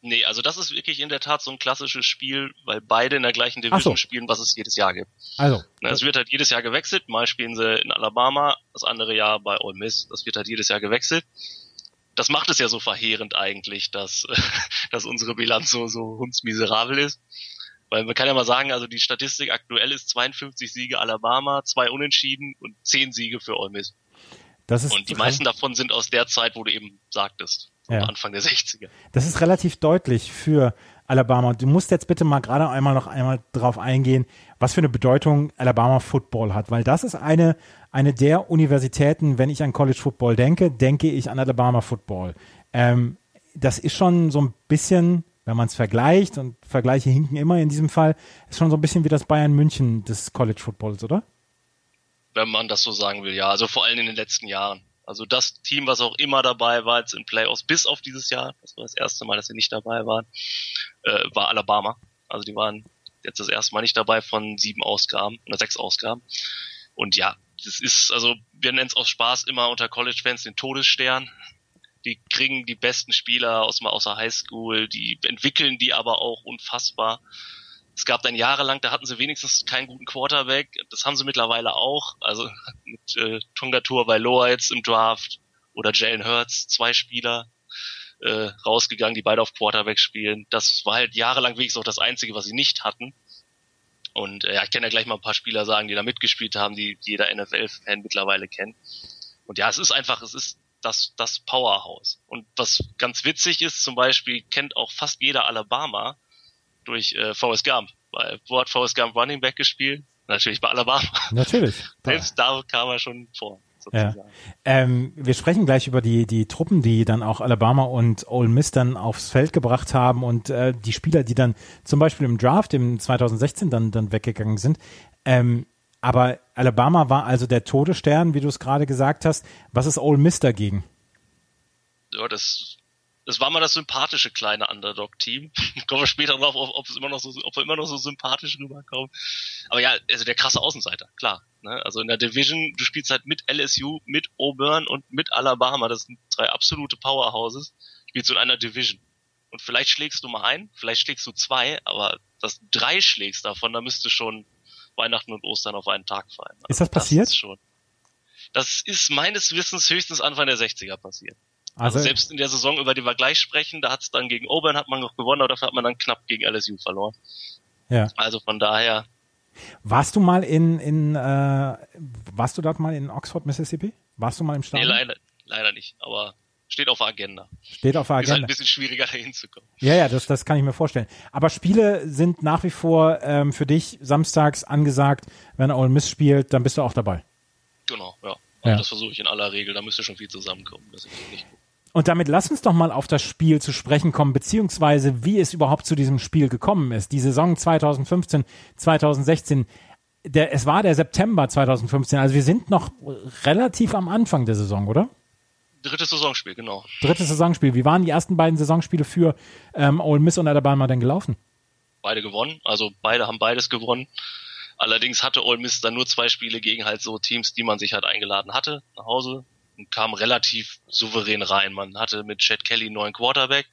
D: Nee, also das ist wirklich in der Tat so ein klassisches Spiel, weil beide in der gleichen Division so. spielen, was es jedes Jahr gibt. Also. Es wird halt jedes Jahr gewechselt. Mal spielen sie in Alabama, das andere Jahr bei Ole Miss. Das wird halt jedes Jahr gewechselt das macht es ja so verheerend eigentlich, dass, dass unsere Bilanz so, so hundsmiserabel ist. Weil man kann ja mal sagen, also die Statistik aktuell ist 52 Siege Alabama, zwei Unentschieden und 10 Siege für Ole Miss. Das ist und die meisten davon sind aus der Zeit, wo du eben sagtest, ja. Anfang der 60er.
C: Das ist relativ deutlich für Alabama. Du musst jetzt bitte mal gerade einmal noch einmal drauf eingehen, was für eine Bedeutung Alabama Football hat, weil das ist eine, eine der Universitäten, wenn ich an College Football denke, denke ich an Alabama Football. Ähm, das ist schon so ein bisschen, wenn man es vergleicht, und Vergleiche hinken immer in diesem Fall, ist schon so ein bisschen wie das Bayern München des College Footballs, oder?
D: Wenn man das so sagen will, ja. Also vor allem in den letzten Jahren. Also das Team, was auch immer dabei war jetzt in Playoffs, bis auf dieses Jahr, das war das erste Mal, dass sie nicht dabei waren, äh, war Alabama. Also die waren jetzt das erste Mal nicht dabei von sieben Ausgaben oder sechs Ausgaben. Und ja, das ist, also wir nennen es aus Spaß immer unter College-Fans den Todesstern. Die kriegen die besten Spieler aus, aus der Highschool, die entwickeln die aber auch unfassbar. Es gab dann jahrelang, da hatten sie wenigstens keinen guten Quarterback. Das haben sie mittlerweile auch. Also mit äh, Tunga Tour bei Loa jetzt im Draft oder Jalen Hurts, zwei Spieler äh, rausgegangen, die beide auf Quarterback spielen. Das war halt jahrelang wenigstens auch das Einzige, was sie nicht hatten. Und äh, ja, ich kann ja gleich mal ein paar Spieler sagen, die da mitgespielt haben, die jeder NFL-Fan mittlerweile kennt. Und ja, es ist einfach, es ist das, das Powerhouse. Und was ganz witzig ist, zum Beispiel kennt auch fast jeder Alabama durch äh, Forrest Gump. Weil, wo hat Forrest Gump Running Back gespielt? Natürlich bei Alabama.
C: Natürlich.
D: Selbst da kam er schon vor.
C: Ja. Ähm, wir sprechen gleich über die, die Truppen, die dann auch Alabama und Ole Miss dann aufs Feld gebracht haben und äh, die Spieler, die dann zum Beispiel im Draft im 2016 dann, dann weggegangen sind. Ähm, aber Alabama war also der Todesstern, wie du es gerade gesagt hast. Was ist Ole Miss dagegen?
D: Ja, das das war mal das sympathische kleine Underdog-Team. Kommen wir später drauf, ob, ob, es immer noch so, ob wir immer noch so sympathisch rüberkommen. Aber ja, also der krasse Außenseiter, klar. Ne? Also in der Division, du spielst halt mit LSU, mit Auburn und mit Alabama. Das sind drei absolute Powerhouses. Spielst du in einer Division. Und vielleicht schlägst du mal ein, vielleicht schlägst du zwei, aber dass du drei schlägst davon, da müsste schon Weihnachten und Ostern auf einen Tag fallen. Also
C: ist das passiert? Das
D: ist, schon, das ist meines Wissens höchstens Anfang der 60er passiert. Also, also selbst in der Saison, über die wir gleich sprechen, da hat es dann gegen Auburn hat man noch gewonnen, aber dafür hat man dann knapp gegen LSU verloren. Ja. Also von daher.
C: Warst du mal in, in äh, warst du dort mal in Oxford, Mississippi? Warst du mal im Stadion?
D: Nee, leider, leider nicht, aber steht auf der Agenda.
C: Steht auf der Agenda. Ist halt
D: ein bisschen schwieriger da hinzukommen.
C: Ja, ja, das, das kann ich mir vorstellen. Aber Spiele sind nach wie vor ähm, für dich samstags angesagt. Wenn Ole Miss spielt, dann bist du auch dabei.
D: Genau, ja. Also ja. Das versuche ich in aller Regel. Da müsste schon viel zusammenkommen. Das ist nicht gut.
C: Und damit lass uns doch mal auf das Spiel zu sprechen kommen, beziehungsweise wie es überhaupt zu diesem Spiel gekommen ist. Die Saison 2015, 2016, der, es war der September 2015, also wir sind noch relativ am Anfang der Saison, oder?
D: Drittes Saisonspiel, genau.
C: Drittes Saisonspiel. Wie waren die ersten beiden Saisonspiele für ähm, Ole Miss und Alabama denn gelaufen?
D: Beide gewonnen, also beide haben beides gewonnen. Allerdings hatte Ole Miss dann nur zwei Spiele gegen halt so Teams, die man sich halt eingeladen hatte nach Hause und kam relativ souverän rein. Man hatte mit Chad Kelly einen neuen Quarterback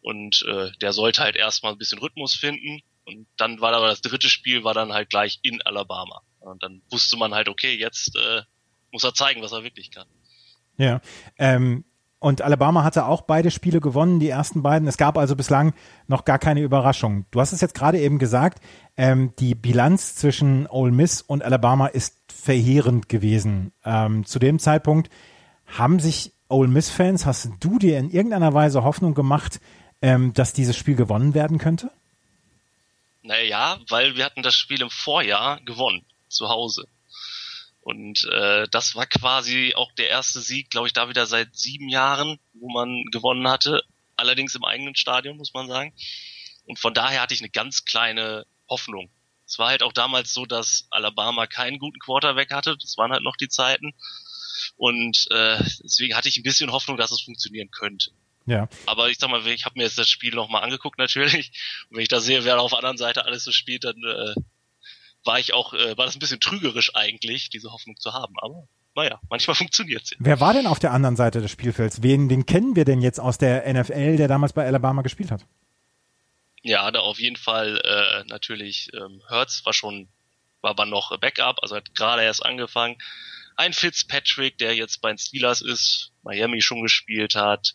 D: und äh, der sollte halt erstmal ein bisschen Rhythmus finden. Und dann war aber das dritte Spiel war dann halt gleich in Alabama. Und dann wusste man halt, okay, jetzt äh, muss er zeigen, was er wirklich kann.
C: Ja, ähm, und Alabama hatte auch beide Spiele gewonnen, die ersten beiden. Es gab also bislang noch gar keine Überraschung. Du hast es jetzt gerade eben gesagt, ähm, die Bilanz zwischen Ole Miss und Alabama ist verheerend gewesen. Ähm, zu dem Zeitpunkt haben sich Ole Miss-Fans, hast du dir in irgendeiner Weise Hoffnung gemacht, ähm, dass dieses Spiel gewonnen werden könnte?
D: Naja, weil wir hatten das Spiel im Vorjahr gewonnen, zu Hause. Und äh, das war quasi auch der erste Sieg, glaube ich, da wieder seit sieben Jahren, wo man gewonnen hatte. Allerdings im eigenen Stadion, muss man sagen. Und von daher hatte ich eine ganz kleine Hoffnung. Es war halt auch damals so, dass Alabama keinen guten Quarterback hatte. Das waren halt noch die Zeiten. Und äh, deswegen hatte ich ein bisschen Hoffnung, dass es funktionieren könnte. Ja. Aber ich sag mal, ich habe mir jetzt das Spiel nochmal angeguckt natürlich. Und wenn ich da sehe, wer auf der anderen Seite alles so spielt, dann äh, war ich auch, äh, war das ein bisschen trügerisch eigentlich, diese Hoffnung zu haben. Aber naja, manchmal funktioniert es.
C: Wer war denn auf der anderen Seite des Spielfelds? Wen, den kennen wir denn jetzt aus der NFL, der damals bei Alabama gespielt hat?
D: Ja, da auf jeden Fall äh, natürlich ähm, Hertz war schon, war aber noch Backup, also hat gerade erst angefangen. Ein Fitzpatrick, der jetzt bei den Steelers ist, Miami schon gespielt hat.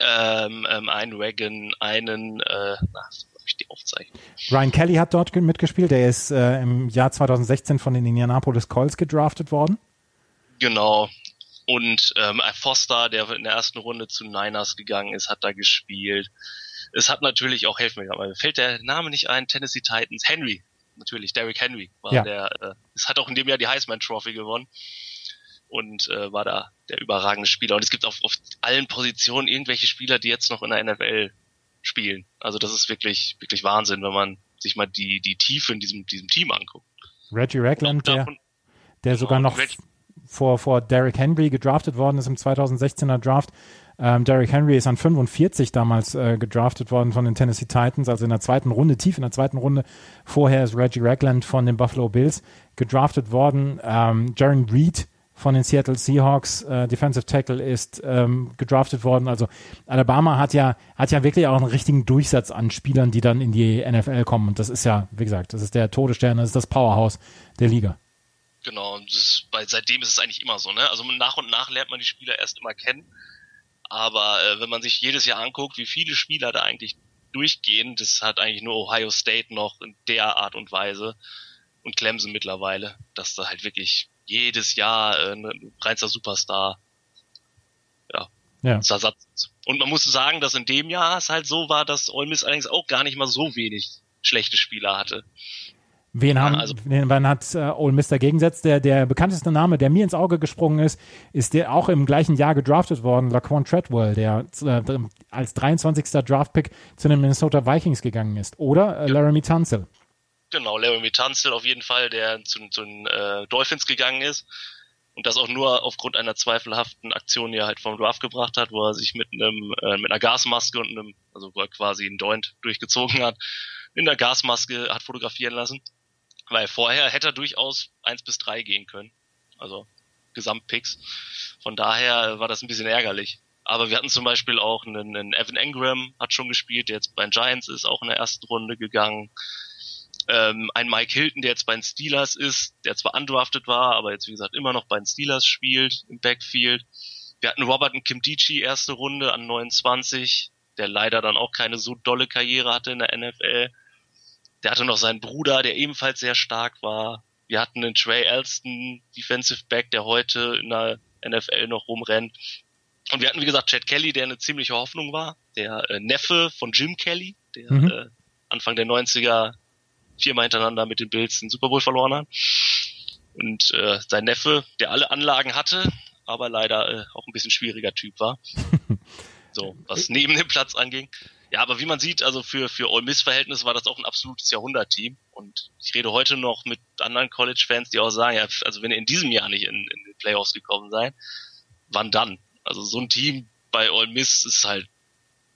D: Ähm, ähm, ein Wagon, einen, äh, na, ich die Aufzeichnung.
C: Ryan Kelly hat dort mitgespielt. Der ist äh, im Jahr 2016 von den Indianapolis Colts gedraftet worden.
D: Genau. Und ähm, Foster, der in der ersten Runde zu Niners gegangen ist, hat da gespielt. Es hat natürlich auch, helfen mir gerade mal, fällt der Name nicht ein, Tennessee Titans, Henry, natürlich, Derrick Henry war ja. der, äh, es hat auch in dem Jahr die Heisman Trophy gewonnen und äh, war da der überragende Spieler. Und es gibt auf, auf allen Positionen irgendwelche Spieler, die jetzt noch in der NFL spielen. Also das ist wirklich, wirklich Wahnsinn, wenn man sich mal die, die Tiefe in diesem, diesem Team anguckt.
C: Reggie Ragland, der, der sogar genau, noch vor, vor Derrick Henry gedraftet worden ist im 2016er Draft. Ähm, Derrick Henry ist an 45 damals äh, gedraftet worden von den Tennessee Titans, also in der zweiten Runde, tief in der zweiten Runde. Vorher ist Reggie Ragland von den Buffalo Bills gedraftet worden. Ähm, Jaron Reed von den Seattle Seahawks, äh, Defensive Tackle, ist ähm, gedraftet worden. Also Alabama hat ja, hat ja wirklich auch einen richtigen Durchsatz an Spielern, die dann in die NFL kommen. Und das ist ja, wie gesagt, das ist der Todesstern, das ist das Powerhouse der Liga.
D: Genau, ist, bei, seitdem ist es eigentlich immer so, ne? Also nach und nach lernt man die Spieler erst immer kennen. Aber äh, wenn man sich jedes Jahr anguckt, wie viele Spieler da eigentlich durchgehen, das hat eigentlich nur Ohio State noch in der Art und Weise und Clemson mittlerweile, dass da halt wirklich jedes Jahr äh, ein reinster Superstar ja, ja. Und man muss sagen, dass in dem Jahr es halt so war, dass Ole Miss allerdings auch gar nicht mal so wenig schlechte Spieler hatte.
C: Wen, haben,
D: also-
C: wen, hat äh, Ole Miss dagegen gesetzt? Der, der bekannteste Name, der mir ins Auge gesprungen ist, ist der auch im gleichen Jahr gedraftet worden, Laquan Treadwell, der äh, als 23. Draftpick zu den Minnesota Vikings gegangen ist. Oder äh, Laramie Tunsil.
D: Genau, Laramie Tunsil auf jeden Fall, der zu, zu den äh, Dolphins gegangen ist. Und das auch nur aufgrund einer zweifelhaften Aktion, die er halt vom Draft gebracht hat, wo er sich mit einem äh, mit einer Gasmaske und einem, also wo er quasi einen Joint durchgezogen hat, in der Gasmaske hat fotografieren lassen. Weil vorher hätte er durchaus eins bis drei gehen können. Also Gesamtpicks. Von daher war das ein bisschen ärgerlich. Aber wir hatten zum Beispiel auch einen, einen Evan Engram, hat schon gespielt, der jetzt bei den Giants ist, auch in der ersten Runde gegangen. Ähm, ein Mike Hilton, der jetzt bei den Steelers ist, der zwar undrafted war, aber jetzt wie gesagt immer noch bei den Steelers spielt im Backfield. Wir hatten Robert und Kim Dici erste Runde an 29, der leider dann auch keine so dolle Karriere hatte in der NFL. Der hatte noch seinen Bruder, der ebenfalls sehr stark war. Wir hatten einen Trey Elston, Defensive Back, der heute in der NFL noch rumrennt. Und wir hatten, wie gesagt, Chad Kelly, der eine ziemliche Hoffnung war. Der äh, Neffe von Jim Kelly, der
C: Mhm.
D: äh, Anfang der 90er viermal hintereinander mit den Bills den Super Bowl verloren hat. Und äh, sein Neffe, der alle Anlagen hatte, aber leider äh, auch ein bisschen schwieriger Typ war. so, was neben dem Platz anging. Ja, aber wie man sieht, also für, für Ole Miss Verhältnis war das auch ein absolutes Jahrhundertteam. Und ich rede heute noch mit anderen College-Fans, die auch sagen, ja, also wenn ihr in diesem Jahr nicht in, in die Playoffs gekommen seid, wann dann? Also so ein Team bei Ole Miss ist halt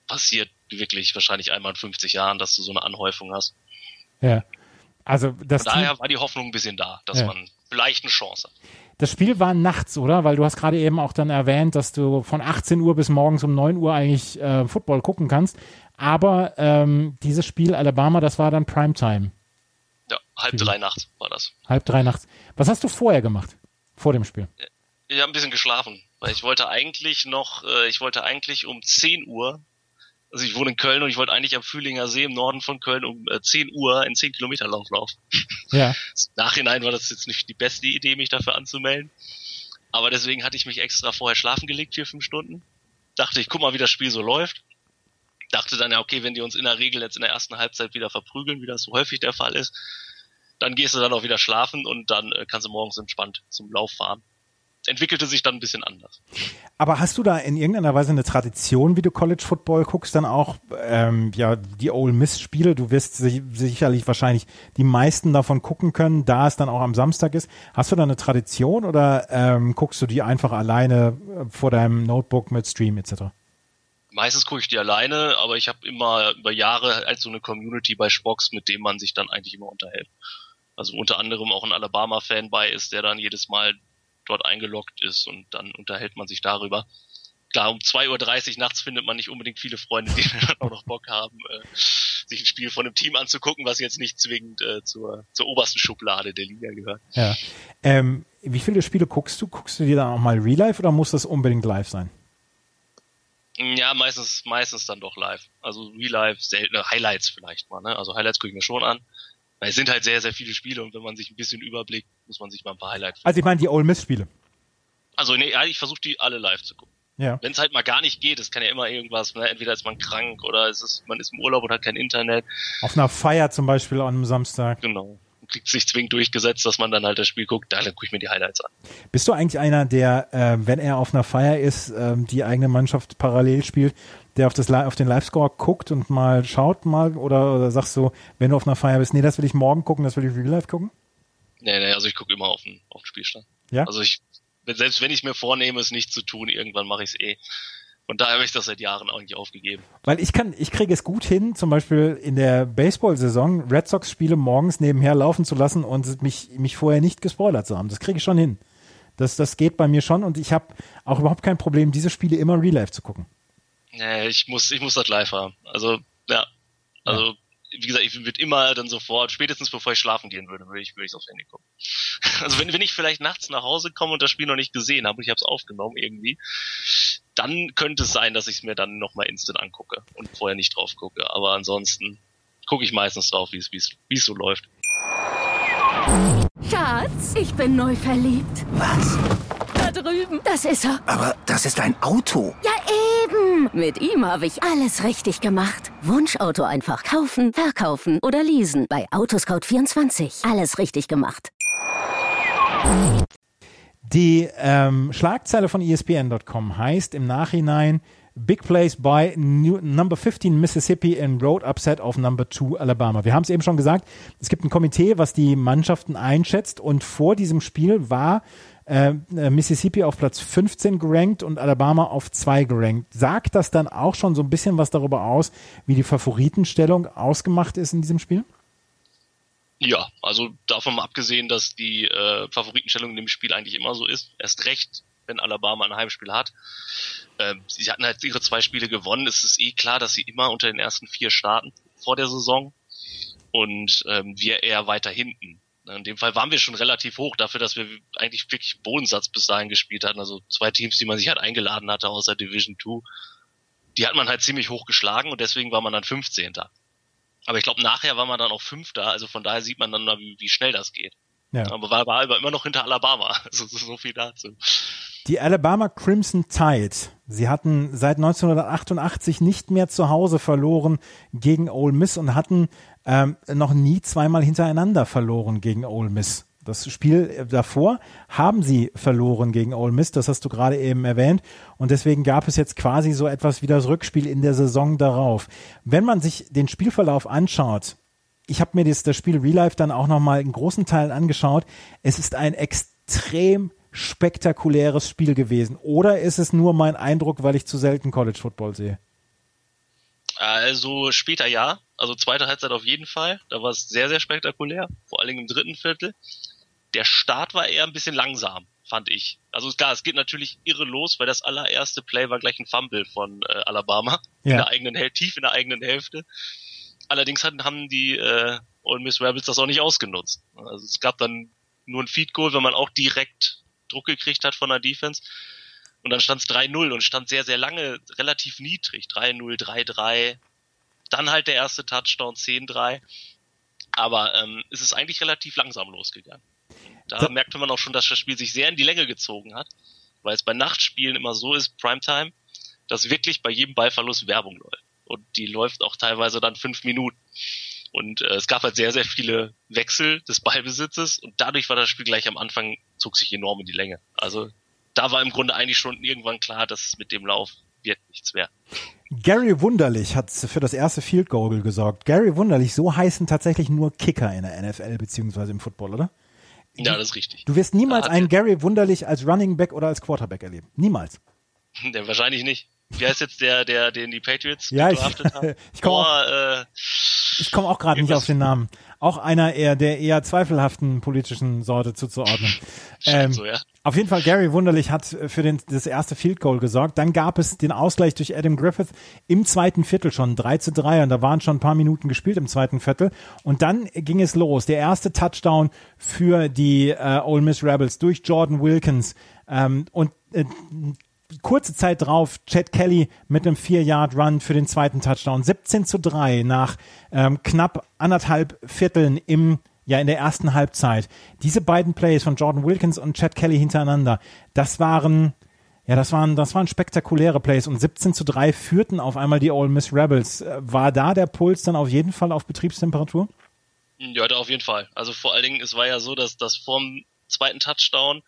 D: passiert wirklich wahrscheinlich einmal in 50 Jahren, dass du so eine Anhäufung hast.
C: Ja. Also das,
D: Von
C: Team,
D: daher war die Hoffnung ein bisschen da, dass
C: Ja.
D: man vielleicht eine Chance hat.
C: das Spiel war nachts, oder? Weil du hast gerade eben auch dann erwähnt, dass du von 18 Uhr bis morgens um 9 Uhr eigentlich äh, Football gucken kannst. Aber ähm, dieses Spiel Alabama, das war dann Primetime.
D: Ja, halb
C: Mhm.
D: drei nachts war das.
C: Halb drei nachts. Was hast du vorher gemacht? Vor dem Spiel?
D: Ich habe ein bisschen geschlafen, weil ich wollte eigentlich noch, äh, ich wollte eigentlich um 10 Uhr, also ich wohne in Köln und ich wollte eigentlich am Fühlinger See im Norden von Köln um äh, 10 Uhr einen 10 Kilometer Lauf laufen.
C: Ja.
D: Nachhinein war das jetzt nicht die beste Idee, mich dafür anzumelden. Aber deswegen hatte ich mich extra vorher schlafen gelegt, vier, fünf Stunden. Dachte ich, guck mal, wie das Spiel so läuft. Dachte dann ja, okay, wenn die uns in der Regel jetzt in der ersten Halbzeit wieder verprügeln, wie das so häufig der Fall ist, dann gehst du dann auch wieder schlafen und dann äh, kannst du morgens entspannt zum Lauf fahren. Entwickelte sich dann ein bisschen anders.
C: Aber hast du da in irgendeiner Weise eine Tradition, wie du College Football guckst, dann auch ähm, ja die Ole Miss Spiele? Du wirst sich, sicherlich wahrscheinlich die meisten davon gucken können, da es dann auch am Samstag ist. Hast du da eine Tradition oder ähm, guckst du die einfach alleine äh, vor deinem Notebook mit Stream etc.?
D: Meistens gucke ich die alleine, aber ich habe immer über Jahre halt so eine Community bei Spox, mit dem man sich dann eigentlich immer unterhält. Also unter anderem auch ein Alabama-Fan bei ist, der dann jedes Mal dort eingeloggt ist und dann unterhält man sich darüber. Klar, um 2.30 Uhr nachts findet man nicht unbedingt viele Freunde, die dann auch noch Bock haben, äh, sich ein Spiel von einem Team anzugucken, was jetzt nicht zwingend äh, zur, zur obersten Schublade der Liga gehört.
C: Ja. Ähm, wie viele Spiele guckst du? Guckst du dir dann auch mal Real Life oder muss das unbedingt live sein?
D: Ja, meistens, meistens dann doch live. Also Real Life, seltene Highlights vielleicht mal, ne? Also Highlights gucke ich mir schon an. Weil es sind halt sehr, sehr viele Spiele und wenn man sich ein bisschen überblickt, muss man sich mal ein paar Highlights.
C: Also ich meine die Ole Miss Spiele.
D: Also nee, ich versuche die alle live zu gucken.
C: Ja.
D: Wenn es halt mal gar nicht geht, es kann ja immer irgendwas, ne? entweder ist man krank oder es ist, man ist im Urlaub und hat kein Internet.
C: Auf einer Feier zum Beispiel an einem Samstag.
D: Genau. Kriegt sich zwingend durchgesetzt, dass man dann halt das Spiel guckt, da dann gucke ich mir die Highlights an.
C: Bist du eigentlich einer, der, äh, wenn er auf einer Feier ist, ähm, die eigene Mannschaft parallel spielt, der auf, das, auf den Live-Score guckt und mal schaut mal oder, oder sagst du, wenn du auf einer Feier bist, nee, das will ich morgen gucken, das will ich real life gucken?
D: Nee, nee, also ich gucke immer auf den, auf den Spielstand.
C: Ja?
D: Also ich, selbst wenn ich mir vornehme, es nicht zu tun, irgendwann mache ich es eh. Und daher habe ich das seit Jahren eigentlich aufgegeben.
C: Weil ich kann, ich kriege es gut hin, zum Beispiel in der Baseball-Saison Red Sox-Spiele morgens nebenher laufen zu lassen und mich, mich vorher nicht gespoilert zu haben. Das kriege ich schon hin. Das, das geht bei mir schon und ich habe auch überhaupt kein Problem, diese Spiele immer real life zu gucken.
D: Nee, ich muss, ich muss das live haben. Also, ja. Also, wie gesagt, ich würde immer dann sofort, spätestens bevor ich schlafen gehen würde, würde ich, würde ich aufs Handy gucken. Also wenn, wenn ich vielleicht nachts nach Hause komme und das Spiel noch nicht gesehen habe und ich habe es aufgenommen irgendwie, dann könnte es sein, dass ich es mir dann nochmal instant angucke und vorher nicht drauf gucke. Aber ansonsten gucke ich meistens drauf, wie es, wie es, wie es so läuft.
E: Schatz, ich bin neu verliebt.
F: Was?
E: Drüben. Das ist er.
F: Aber das ist ein Auto.
E: Ja, eben. Mit ihm habe ich alles richtig gemacht. Wunschauto einfach kaufen, verkaufen oder leasen. Bei Autoscout24. Alles richtig gemacht.
C: Die ähm, Schlagzeile von ESPN.com heißt im Nachhinein Big Plays by New, Number 15 Mississippi in Road Upset auf Number 2 Alabama. Wir haben es eben schon gesagt, es gibt ein Komitee, was die Mannschaften einschätzt und vor diesem Spiel war äh, äh Mississippi auf Platz 15 gerankt und Alabama auf 2 gerankt. Sagt das dann auch schon so ein bisschen was darüber aus, wie die Favoritenstellung ausgemacht ist in diesem Spiel?
D: Ja, also davon mal abgesehen, dass die äh, Favoritenstellung in dem Spiel eigentlich immer so ist. Erst recht, wenn Alabama ein Heimspiel hat. Ähm, sie hatten halt ihre zwei Spiele gewonnen. Es ist eh klar, dass sie immer unter den ersten vier starten vor der Saison und ähm, wir eher weiter hinten. In dem Fall waren wir schon relativ hoch dafür, dass wir eigentlich wirklich Bodensatz bis dahin gespielt hatten. Also zwei Teams, die man sich halt eingeladen hatte aus der Division 2, die hat man halt ziemlich hoch geschlagen und deswegen war man dann 15. Aber ich glaube, nachher war man dann auch Fünfter, also von daher sieht man dann mal, wie, schnell das geht. Ja. Aber war, war immer noch hinter Alabama. Also so viel dazu.
C: Die Alabama Crimson Tide. Sie hatten seit 1988 nicht mehr zu Hause verloren gegen Ole Miss und hatten ähm, noch nie zweimal hintereinander verloren gegen Ole Miss. Das Spiel davor haben sie verloren gegen Ole Miss, das hast du gerade eben erwähnt. Und deswegen gab es jetzt quasi so etwas wie das Rückspiel in der Saison darauf. Wenn man sich den Spielverlauf anschaut, ich habe mir das, das Spiel Real Life dann auch nochmal in großen Teilen angeschaut. Es ist ein extrem spektakuläres Spiel gewesen. Oder ist es nur mein Eindruck, weil ich zu selten College Football sehe?
D: Also später ja. Also zweite Halbzeit auf jeden Fall. Da war es sehr, sehr spektakulär. Vor allen Dingen im dritten Viertel der Start war eher ein bisschen langsam, fand ich. Also klar, es geht natürlich irre los, weil das allererste Play war gleich ein Fumble von äh, Alabama ja. in der eigenen tief in der eigenen Hälfte. Allerdings hatten, haben die äh, Ole Miss Rebels das auch nicht ausgenutzt. Also es gab dann nur ein Feed Goal, wenn man auch direkt Druck gekriegt hat von der Defense. Und dann stand es 3-0 und stand sehr, sehr lange relativ niedrig. 3-0, 3-3. Dann halt der erste Touchdown, 10-3. Aber ähm, es ist eigentlich relativ langsam losgegangen. Da so. merkte man auch schon, dass das Spiel sich sehr in die Länge gezogen hat, weil es bei Nachtspielen immer so ist, Primetime, dass wirklich bei jedem Ballverlust Werbung läuft. Und die läuft auch teilweise dann fünf Minuten. Und äh, es gab halt sehr, sehr viele Wechsel des Ballbesitzes und dadurch war das Spiel gleich am Anfang, zog sich enorm in die Länge. Also da war im Grunde eigentlich schon irgendwann klar, dass es mit dem Lauf wird nichts mehr.
C: Gary Wunderlich hat für das erste Field Goal gesorgt. Gary Wunderlich, so heißen tatsächlich nur Kicker in der NFL beziehungsweise im Football, oder?
D: Ja, das ist richtig.
C: Du wirst niemals einen Gary Wunderlich als Running Back oder als Quarterback erleben. Niemals.
D: Ja, wahrscheinlich nicht. Wie heißt jetzt der, der, den die Patriots
C: ja, ich, haben? ich komme auch, äh, komm auch gerade nicht auf den Namen. Auch einer eher der eher zweifelhaften politischen Sorte zuzuordnen. Ähm, so, ja. Auf jeden Fall, Gary Wunderlich hat für den, das erste Field Goal gesorgt. Dann gab es den Ausgleich durch Adam Griffith im zweiten Viertel schon, 3 zu 3. Und da waren schon ein paar Minuten gespielt im zweiten Viertel. Und dann ging es los. Der erste Touchdown für die äh, Ole Miss Rebels durch Jordan Wilkins. Ähm, und äh, kurze Zeit drauf Chad Kelly mit einem 4-Yard-Run für den zweiten Touchdown. 17 zu 3 nach ähm, knapp anderthalb Vierteln im ja in der ersten Halbzeit. Diese beiden Plays von Jordan Wilkins und Chad Kelly hintereinander, das waren ja, das waren, das waren spektakuläre Plays und 17 zu 3 führten auf einmal die Ole Miss Rebels. Äh, war da der Puls dann auf jeden Fall auf Betriebstemperatur?
D: Ja, auf jeden Fall. Also vor allen Dingen, es war ja so, dass das vorm zweiten Touchdown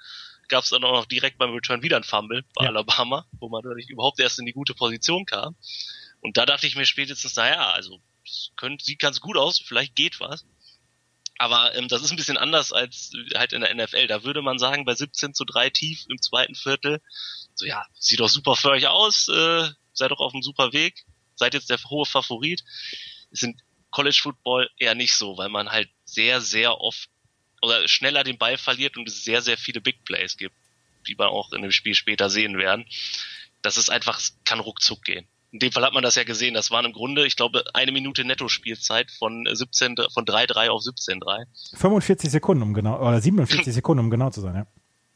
D: gab es dann auch noch direkt beim Return wieder ein Fumble bei ja. Alabama, wo man dadurch überhaupt erst in die gute Position kam. Und da dachte ich mir spätestens, naja, also könnt, sieht ganz gut aus, vielleicht geht was. Aber ähm, das ist ein bisschen anders als halt in der NFL. Da würde man sagen, bei 17 zu 3 tief im zweiten Viertel, so ja, sieht doch super für euch aus, äh, seid doch auf einem super Weg, seid jetzt der hohe Favorit. Es sind College Football eher nicht so, weil man halt sehr, sehr oft oder schneller den Ball verliert und es sehr, sehr viele Big Plays gibt, die wir auch in dem Spiel später sehen werden. Das ist einfach, es kann ruckzuck gehen. In dem Fall hat man das ja gesehen. Das waren im Grunde, ich glaube, eine Minute Netto-Spielzeit von 17, von 3-3 auf 17-3.
C: 45 Sekunden, um genau, oder 47 Sekunden, um genau zu sein, ja.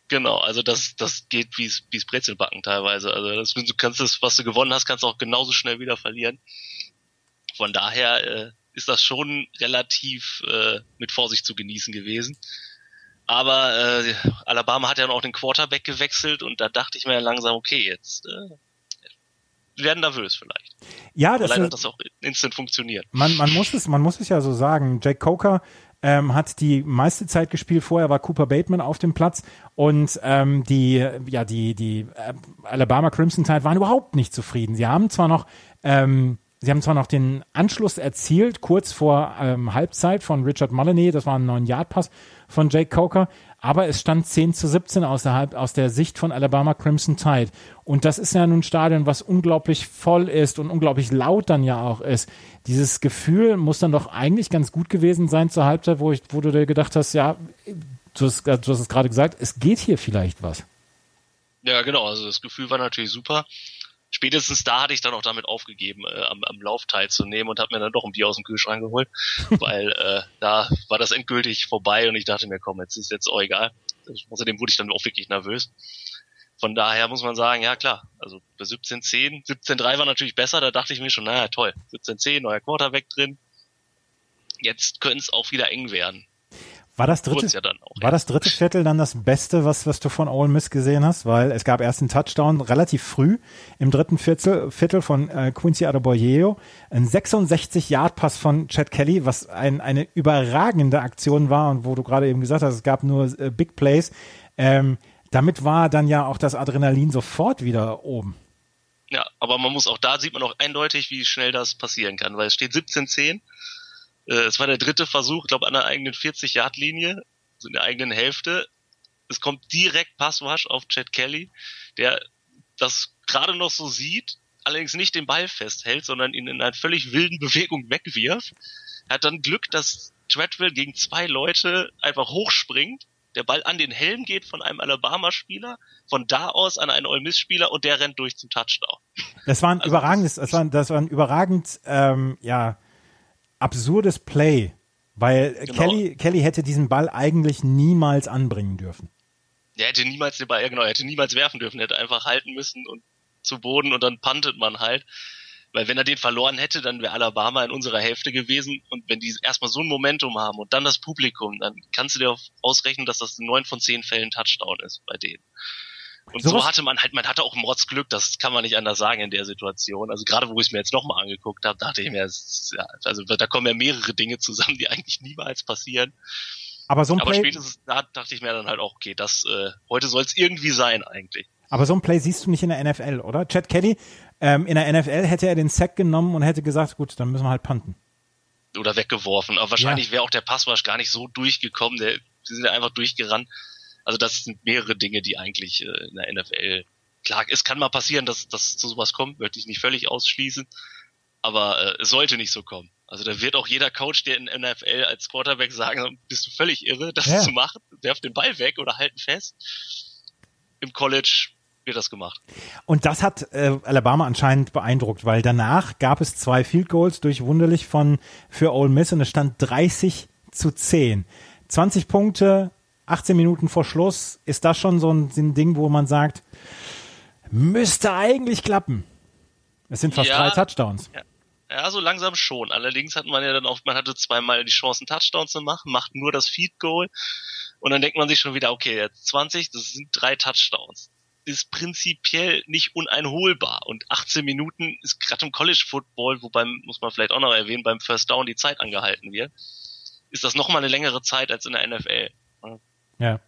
D: Genau, also das, das geht wie es Brezelbacken teilweise. Also das, du kannst das, was du gewonnen hast, kannst du auch genauso schnell wieder verlieren. Von daher äh, ist das schon relativ äh, mit Vorsicht zu genießen gewesen. Aber äh, Alabama hat ja auch den Quarterback gewechselt und da dachte ich mir langsam, okay, jetzt äh, werden nervös vielleicht.
C: Ja, das,
D: Allein hat das auch instant funktioniert.
C: Man, man, muss es, man muss es ja so sagen. Jake Coker ähm, hat die meiste Zeit gespielt. Vorher war Cooper Bateman auf dem Platz und ähm, die, ja, die, die äh, Alabama Crimson Tide waren überhaupt nicht zufrieden. Sie haben zwar noch ähm, Sie haben zwar noch den Anschluss erzielt, kurz vor ähm, Halbzeit von Richard Mullany, das war ein 9-Yard-Pass von Jake Coker, aber es stand 10 zu 17 aus der, aus der Sicht von Alabama Crimson Tide. Und das ist ja nun ein Stadion, was unglaublich voll ist und unglaublich laut dann ja auch ist. Dieses Gefühl muss dann doch eigentlich ganz gut gewesen sein zur Halbzeit, wo, ich, wo du dir gedacht hast, ja, du hast, du hast es gerade gesagt, es geht hier vielleicht was.
D: Ja, genau. Also das Gefühl war natürlich super spätestens da hatte ich dann auch damit aufgegeben, äh, am, am Lauf teilzunehmen und habe mir dann doch ein Bier aus dem Kühlschrank geholt, weil äh, da war das endgültig vorbei und ich dachte mir, komm, jetzt ist jetzt auch egal. Außerdem wurde ich dann auch wirklich nervös. Von daher muss man sagen, ja klar, also bei 17-10, 17-3 war natürlich besser, da dachte ich mir schon, naja, toll, 17-10, neuer Quarterback drin. Jetzt könnte es auch wieder eng werden.
C: War das dritte, ja auch, war ja. das dritte Viertel dann das Beste, was, was du von Ole Miss gesehen hast? Weil es gab erst einen Touchdown relativ früh im dritten Viertel, Viertel von äh, Quincy Adebayo, ein 66-Yard-Pass von Chad Kelly, was ein, eine überragende Aktion war und wo du gerade eben gesagt hast, es gab nur äh, Big Plays. Ähm, damit war dann ja auch das Adrenalin sofort wieder oben.
D: Ja, aber man muss auch da sieht man auch eindeutig, wie schnell das passieren kann, weil es steht 17-10 äh, es war der dritte Versuch, ich glaube an der eigenen 40-Yard-Linie, also in der eigenen Hälfte. Es kommt direkt Passwash auf Chad Kelly, der das gerade noch so sieht, allerdings nicht den Ball festhält, sondern ihn in einer völlig wilden Bewegung wegwirft. Er hat dann Glück, dass Treadwell gegen zwei Leute einfach hochspringt, der Ball an den Helm geht von einem Alabama-Spieler, von da aus an einen Ole Miss-Spieler und der rennt durch zum Touchdown.
C: Das war ein also überragendes, das war, das war ein überragend, ähm, ja, absurdes Play, weil genau. Kelly, Kelly hätte diesen Ball eigentlich niemals anbringen dürfen.
D: Er hätte niemals den Ball, ja genau, er hätte niemals werfen dürfen, er hätte einfach halten müssen und zu Boden und dann puntet man halt. Weil wenn er den verloren hätte, dann wäre Alabama in unserer Hälfte gewesen und wenn die erstmal so ein Momentum haben und dann das Publikum, dann kannst du dir ausrechnen, dass das in neun von zehn Fällen Touchdown ist bei denen. Und so, so hatte man halt, man hatte auch Mordsglück, das kann man nicht anders sagen in der Situation. Also gerade wo ich es mir jetzt nochmal angeguckt habe, dachte ich mir, ja, also da kommen ja mehrere Dinge zusammen, die eigentlich niemals passieren.
C: Aber so ein
D: Aber
C: Play,
D: spätestens da dachte ich mir dann halt auch, okay, das äh, heute soll es irgendwie sein eigentlich.
C: Aber so ein Play siehst du nicht in der NFL, oder? Chad Kelly, ähm, in der NFL hätte er den Sack genommen und hätte gesagt, gut, dann müssen wir halt punten.
D: Oder weggeworfen. Aber wahrscheinlich ja. wäre auch der Passwasch gar nicht so durchgekommen. Der, die sind ja einfach durchgerannt. Also das sind mehrere Dinge, die eigentlich äh, in der NFL klar, es kann mal passieren, dass, dass zu sowas kommt, möchte ich nicht völlig ausschließen, aber äh, es sollte nicht so kommen. Also da wird auch jeder Coach, der in NFL als Quarterback sagen, bist du völlig irre, das ja. zu machen, werf den Ball weg oder halten fest. Im College wird das gemacht.
C: Und das hat äh, Alabama anscheinend beeindruckt, weil danach gab es zwei Field Goals durch Wunderlich von für Ole Miss und es stand 30 zu 10. 20 Punkte, 18 Minuten vor Schluss, ist das schon so ein, so ein Ding, wo man sagt, müsste eigentlich klappen. Es sind fast ja, drei Touchdowns.
D: Ja. ja, so langsam schon. Allerdings hat man ja dann auch, man hatte zweimal die Chance, einen Touchdown zu machen, macht nur das Feed Goal. Und dann denkt man sich schon wieder, okay, jetzt 20, das sind drei Touchdowns. Ist prinzipiell nicht uneinholbar. Und 18 Minuten ist gerade im College Football, wobei, muss man vielleicht auch noch erwähnen, beim First Down die Zeit angehalten wird, ist das nochmal eine längere Zeit als in der NFL.
C: Ja.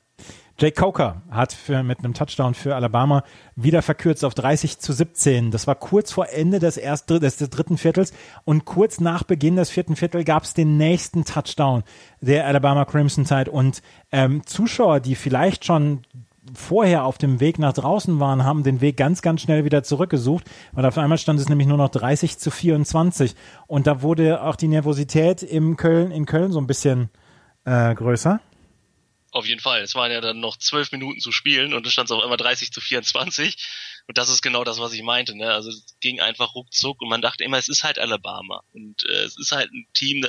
C: Jake Coker hat für, mit einem Touchdown für Alabama wieder verkürzt auf 30 zu 17. Das war kurz vor Ende des, ersten, des, des dritten Viertels und kurz nach Beginn des vierten Viertels gab es den nächsten Touchdown der Alabama Crimson Tide und ähm, Zuschauer, die vielleicht schon vorher auf dem Weg nach draußen waren, haben den Weg ganz, ganz schnell wieder zurückgesucht, weil auf einmal stand es nämlich nur noch 30 zu 24 und da wurde auch die Nervosität im Köln, in Köln so ein bisschen äh, größer.
D: Auf jeden Fall. Es waren ja dann noch zwölf Minuten zu spielen und es stand auf einmal 30 zu 24. Und das ist genau das, was ich meinte. Ne? Also es ging einfach ruckzuck und man dachte immer, es ist halt Alabama. Und äh, es ist halt ein Team,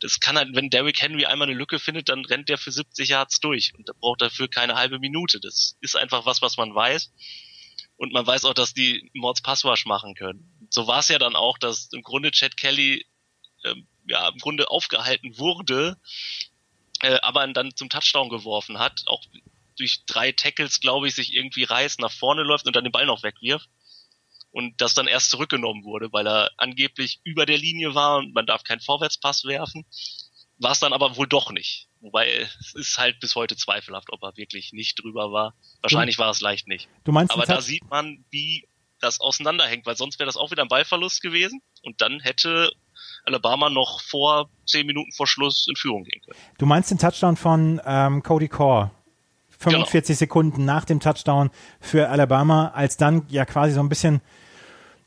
D: das kann halt, wenn Derrick Henry einmal eine Lücke findet, dann rennt der für 70 Yards durch und da braucht dafür keine halbe Minute. Das ist einfach was, was man weiß. Und man weiß auch, dass die Mords Passwash machen können. So war es ja dann auch, dass im Grunde Chad Kelly ähm, ja im Grunde aufgehalten wurde äh, aber dann zum Touchdown geworfen hat, auch durch drei Tackles, glaube ich, sich irgendwie reißt, nach vorne läuft und dann den Ball noch wegwirft. und das dann erst zurückgenommen wurde, weil er angeblich über der Linie war und man darf keinen Vorwärtspass werfen. War es dann aber wohl doch nicht. Wobei es ist halt bis heute zweifelhaft, ob er wirklich nicht drüber war. Wahrscheinlich war es leicht nicht.
C: Du meinst,
D: aber da sieht man, wie das auseinanderhängt, weil sonst wäre das auch wieder ein Ballverlust gewesen und dann hätte Alabama noch vor zehn Minuten vor Schluss in Führung gehen können.
C: Du meinst den Touchdown von ähm, Cody Core? 45 genau. Sekunden nach dem Touchdown für Alabama, als dann ja quasi so ein bisschen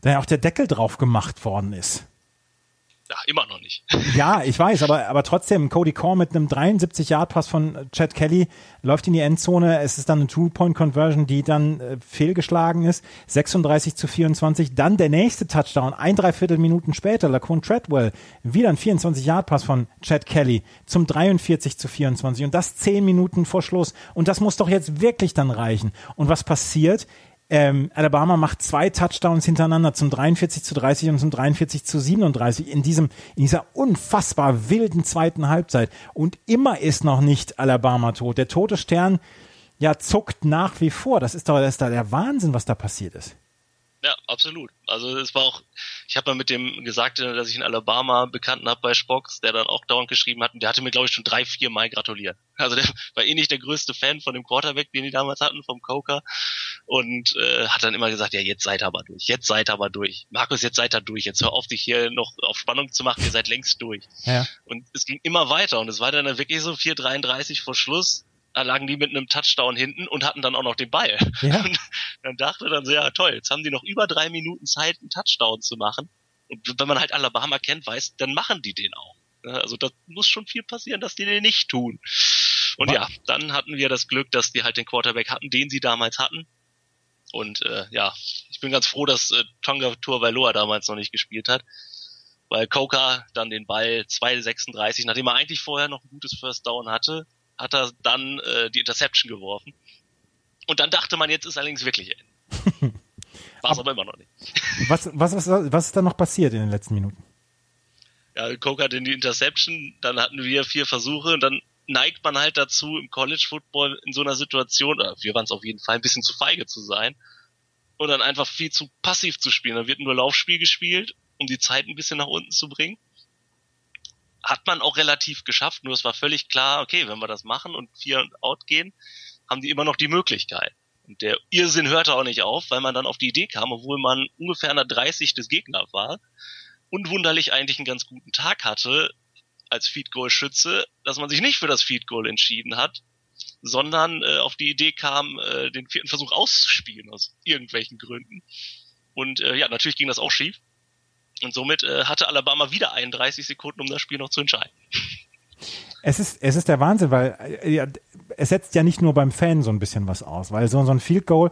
C: dann auch der Deckel drauf gemacht worden ist.
D: Ja, immer noch nicht.
C: Ja, ich weiß, aber, aber trotzdem, Cody Core mit einem 73-Yard-Pass von Chad Kelly läuft in die Endzone. Es ist dann eine Two-Point-Conversion, die dann äh, fehlgeschlagen ist. 36 zu 24. Dann der nächste Touchdown, ein Dreiviertel Minuten später, Laquan Treadwell. Wieder ein 24-Yard-Pass von Chad Kelly zum 43 zu 24. Und das zehn Minuten vor Schluss. Und das muss doch jetzt wirklich dann reichen. Und was passiert? Ähm, Alabama macht zwei Touchdowns hintereinander zum 43 zu 30 und zum 43 zu 37 in diesem, in dieser unfassbar wilden zweiten Halbzeit. Und immer ist noch nicht Alabama tot. Der tote Stern, ja, zuckt nach wie vor. Das ist doch, das ist da der Wahnsinn, was da passiert ist.
D: Ja, absolut. Also es war auch, ich habe mal mit dem gesagt, dass ich in Alabama Bekannten habe bei Spox, der dann auch dauernd geschrieben hat und der hatte mir, glaube ich, schon drei, vier Mal gratuliert. Also der war eh nicht der größte Fan von dem Quarterback, den die damals hatten, vom Coker. Und äh, hat dann immer gesagt, ja, jetzt seid aber durch, jetzt seid aber durch. Markus, jetzt seid ihr durch, jetzt hör auf, dich hier noch auf Spannung zu machen, ihr seid längst durch. Ja. Und es ging immer weiter und es war dann wirklich so 4,33 vor Schluss da lagen die mit einem Touchdown hinten und hatten dann auch noch den Ball. Ja. Und dann dachte dann so, ja toll, jetzt haben die noch über drei Minuten Zeit, einen Touchdown zu machen. Und wenn man halt Alabama kennt, weiß, dann machen die den auch. Also da muss schon viel passieren, dass die den nicht tun. Und ja, dann hatten wir das Glück, dass die halt den Quarterback hatten, den sie damals hatten. Und äh, ja, ich bin ganz froh, dass äh, Tonga Turvaloa damals noch nicht gespielt hat, weil Coca dann den Ball 2,36, nachdem er eigentlich vorher noch ein gutes First Down hatte, hat er dann äh, die Interception geworfen. Und dann dachte man, jetzt ist allerdings wirklich Ende. War es aber immer noch nicht.
C: Was, was, was, was ist da noch passiert in den letzten Minuten?
D: Ja, Coke hat in die Interception, dann hatten wir vier Versuche und dann neigt man halt dazu, im College Football in so einer Situation, oder wir waren es auf jeden Fall, ein bisschen zu feige zu sein und dann einfach viel zu passiv zu spielen. Da wird nur Laufspiel gespielt, um die Zeit ein bisschen nach unten zu bringen hat man auch relativ geschafft, nur es war völlig klar, okay, wenn wir das machen und vier und out gehen, haben die immer noch die Möglichkeit. Und der Irrsinn hörte auch nicht auf, weil man dann auf die Idee kam, obwohl man ungefähr der 30 des Gegners war und wunderlich eigentlich einen ganz guten Tag hatte als Feed Goal Schütze, dass man sich nicht für das Feed Goal entschieden hat, sondern äh, auf die Idee kam, äh, den vierten Versuch auszuspielen aus irgendwelchen Gründen. Und äh, ja, natürlich ging das auch schief. Und somit äh, hatte Alabama wieder 31 Sekunden, um das Spiel noch zu entscheiden.
C: Es ist, es ist der Wahnsinn, weil äh, ja, es setzt ja nicht nur beim Fan so ein bisschen was aus, weil so, so ein Field Goal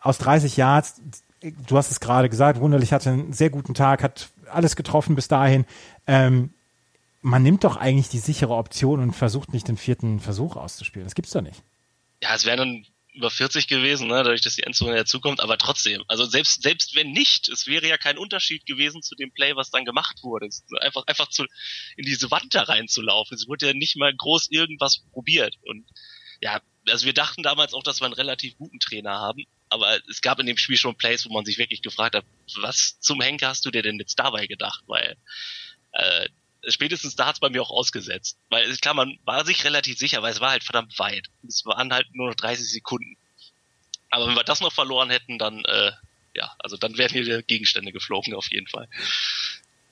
C: aus 30 Yards, du hast es gerade gesagt, wunderlich hatte einen sehr guten Tag, hat alles getroffen bis dahin. Ähm, man nimmt doch eigentlich die sichere Option und versucht nicht den vierten Versuch auszuspielen. Das gibt's doch nicht.
D: Ja, es wäre dann über 40 gewesen, ne, dadurch, dass die Endzone dazukommt, aber trotzdem, also selbst, selbst wenn nicht, es wäre ja kein Unterschied gewesen zu dem Play, was dann gemacht wurde. Einfach, einfach zu, in diese Wand da reinzulaufen. Es wurde ja nicht mal groß irgendwas probiert. Und ja, also wir dachten damals auch, dass wir einen relativ guten Trainer haben, aber es gab in dem Spiel schon Plays, wo man sich wirklich gefragt hat, was zum Henker hast du dir denn jetzt dabei gedacht? Weil äh, spätestens da hat es bei mir auch ausgesetzt. Weil klar, man war sich relativ sicher, weil es war halt verdammt weit. Es waren halt nur noch 30 Sekunden. Aber wenn wir das noch verloren hätten, dann, äh, ja, also dann wären hier Gegenstände geflogen auf jeden Fall.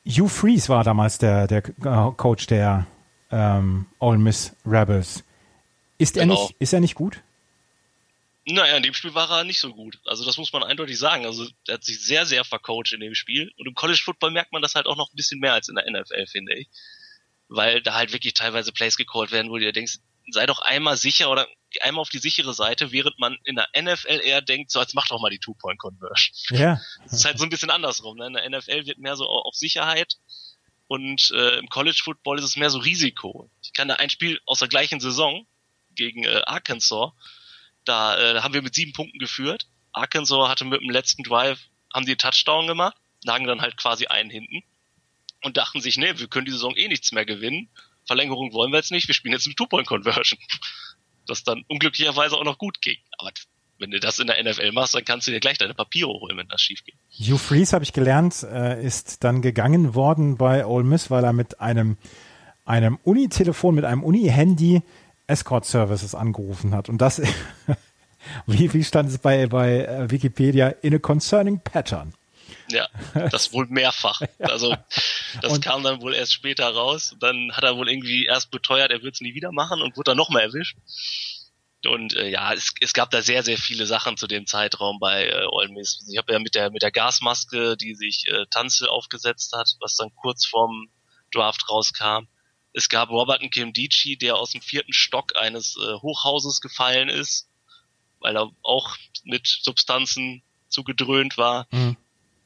C: Hugh Freeze war damals der, der äh, Coach der ähm, Ole Miss Rebels. Ist genau. er nicht, ist er nicht gut?
D: Naja, in dem Spiel war er nicht so gut. Also das muss man eindeutig sagen. Also er hat sich sehr, sehr vercoacht in dem Spiel. Und im College Football merkt man das halt auch noch ein bisschen mehr als in der NFL, finde ich. Weil da halt wirklich teilweise Plays gecallt werden, wo du dir denkst, sei doch einmal sicher oder einmal auf die sichere Seite, während man in der NFL eher denkt, so jetzt mach doch mal die Two-Point-Conversion.
C: Ja.
D: Das ist halt so ein bisschen andersrum. Ne? In der NFL wird mehr so auf Sicherheit und äh, im College Football ist es mehr so Risiko. Ich kann da ein Spiel aus der gleichen Saison gegen äh, Arkansas da äh, haben wir mit sieben Punkten geführt. Arkansas hatte mit dem letzten Drive, haben die Touchdown gemacht, lagen dann halt quasi einen hinten und dachten sich, nee, wir können die Saison eh nichts mehr gewinnen. Verlängerung wollen wir jetzt nicht, wir spielen jetzt eine Two-Point-Conversion. Das dann unglücklicherweise auch noch gut ging. Aber wenn du das in der NFL machst, dann kannst du dir gleich deine Papiere holen, wenn das schief geht.
C: Hugh Freeze, habe ich gelernt, äh, ist dann gegangen worden bei Ole Miss, weil er mit einem, einem Uni-Telefon, mit einem Uni-Handy Escort-Services angerufen hat. Und das, wie, wie stand es bei, bei äh, Wikipedia? In a concerning pattern.
D: Ja, das wohl mehrfach. Also das und kam dann wohl erst später raus. Dann hat er wohl irgendwie erst beteuert, er wird es nie wieder machen und wurde dann nochmal erwischt. Und äh, ja, es, es gab da sehr, sehr viele Sachen zu dem Zeitraum bei äh, Ole Miss. Ich habe ja mit der mit der Gasmaske, die sich äh, Tanzel aufgesetzt hat, was dann kurz vorm Draft rauskam. Es gab Robert Nkemdici, der aus dem vierten Stock eines äh, Hochhauses gefallen ist, weil er auch mit Substanzen zugedröhnt war. Mhm.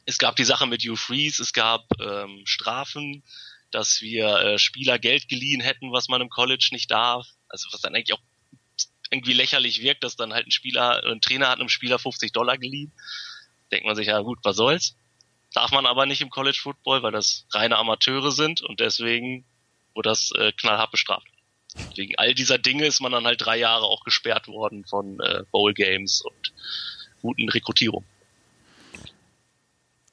D: Es gab die Sache mit Hugh Freeze, es gab ähm, Strafen, dass wir äh, Spieler Geld geliehen hätten, was man im College nicht darf. Also was dann eigentlich auch irgendwie lächerlich wirkt, dass dann halt ein Spieler, ein Trainer hat einem Spieler 50 Dollar geliehen. Denkt man sich, ja gut, was soll's? Darf man aber nicht im College Football, weil das reine Amateure sind und deswegen wurde das äh, knallhart bestraft. Wegen all dieser Dinge ist man dann halt drei Jahre auch gesperrt worden von äh, Bowl Games und guten Rekrutierung.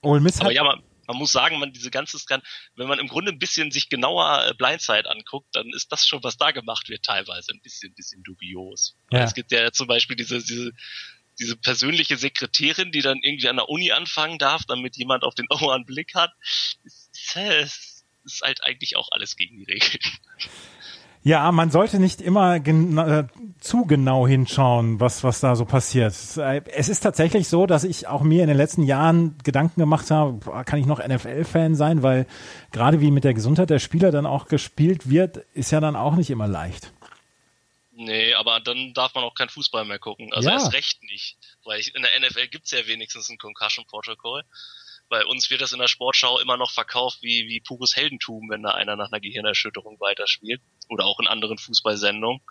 D: Ole Miss Aber ja, man, man muss sagen, man diese ganze Scan, wenn man im Grunde ein bisschen sich genauer äh, Blindside anguckt, dann ist das schon, was da gemacht wird, teilweise ein bisschen, bisschen dubios. Ja. Es gibt ja zum Beispiel diese, diese, diese persönliche Sekretärin, die dann irgendwie an der Uni anfangen darf, damit jemand auf den Ohr einen Blick hat. Es ist, ist halt eigentlich auch alles gegen die Regeln.
C: Ja, man sollte nicht immer äh, zu genau hinschauen, was, was da so passiert. Es ist tatsächlich so, dass ich auch mir in den letzten Jahren Gedanken gemacht habe, kann ich noch NFL-Fan sein, weil gerade wie mit der Gesundheit der Spieler dann auch gespielt wird, ist ja dann auch nicht immer leicht.
D: Nee, aber dann darf man auch kein Fußball mehr gucken. Also ja. erst recht nicht. Weil ich, in der NFL gibt's ja wenigstens ein Concussion Protocol. Bei uns wird das in der Sportschau immer noch verkauft wie, wie pures Heldentum, wenn da einer nach einer Gehirnerschütterung weiterspielt. Oder auch in anderen Fußballsendungen.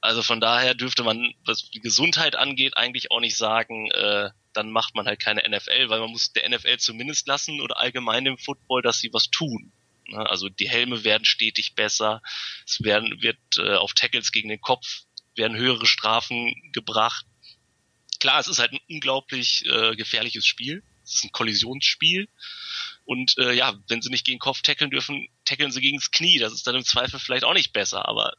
D: Also von daher dürfte man, was die Gesundheit angeht, eigentlich auch nicht sagen, äh, dann macht man halt keine NFL, weil man muss der NFL zumindest lassen oder allgemein im Football, dass sie was tun. Ne? Also die Helme werden stetig besser, es werden, wird äh, auf Tackles gegen den Kopf werden höhere Strafen gebracht. Klar, es ist halt ein unglaublich äh, gefährliches Spiel. Es ist ein Kollisionsspiel. Und äh, ja, wenn sie nicht gegen Kopf tackeln dürfen, tackeln sie gegen das Knie. Das ist dann im Zweifel vielleicht auch nicht besser, aber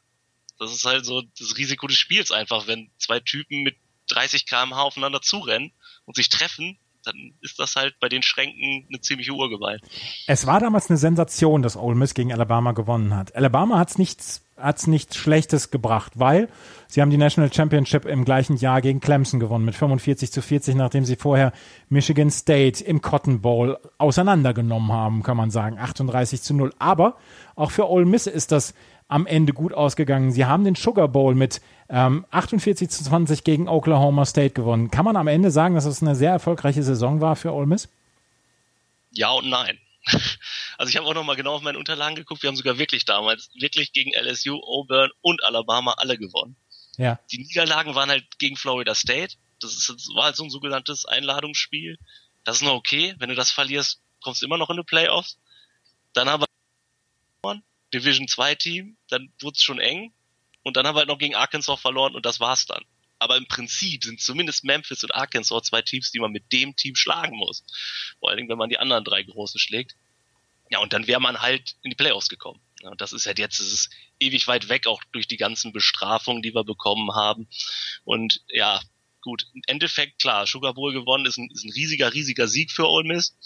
D: das ist halt so das Risiko des Spiels einfach, wenn zwei Typen mit 30 km/h aufeinander zurennen und sich treffen, dann ist das halt bei den Schränken eine ziemliche Urgewalt.
C: Es war damals eine Sensation, dass Ole Miss gegen Alabama gewonnen hat. Alabama hat es nichts, hat's nichts Schlechtes gebracht, weil sie haben die National Championship im gleichen Jahr gegen Clemson gewonnen mit 45 zu 40, nachdem sie vorher Michigan State im Cotton Bowl auseinandergenommen haben, kann man sagen, 38 zu 0. Aber auch für Ole Miss ist das am Ende gut ausgegangen. Sie haben den Sugar Bowl mit ähm, 48 zu 20 gegen Oklahoma State gewonnen. Kann man am Ende sagen, dass es eine sehr erfolgreiche Saison war für Ole Miss?
D: Ja und nein. Also ich habe auch noch mal genau auf meine Unterlagen geguckt. Wir haben sogar wirklich damals wirklich gegen LSU, Auburn und Alabama alle gewonnen. Ja. Die Niederlagen waren halt gegen Florida State. Das, ist, das war halt so ein sogenanntes Einladungsspiel. Das ist noch okay. Wenn du das verlierst, kommst du immer noch in die Playoffs. Dann haben wir Division 2 Team, dann wurde es schon eng. Und dann haben wir halt noch gegen Arkansas verloren und das war's dann. Aber im Prinzip sind zumindest Memphis und Arkansas zwei Teams, die man mit dem Team schlagen muss. Vor allen Dingen, wenn man die anderen drei großen schlägt. Ja, und dann wäre man halt in die Playoffs gekommen. Ja, und das ist halt jetzt, es ist ewig weit weg, auch durch die ganzen Bestrafungen, die wir bekommen haben. Und ja, gut, im Endeffekt, klar, Sugar Bowl gewonnen ist ein, ist ein riesiger, riesiger Sieg für Ole Miss.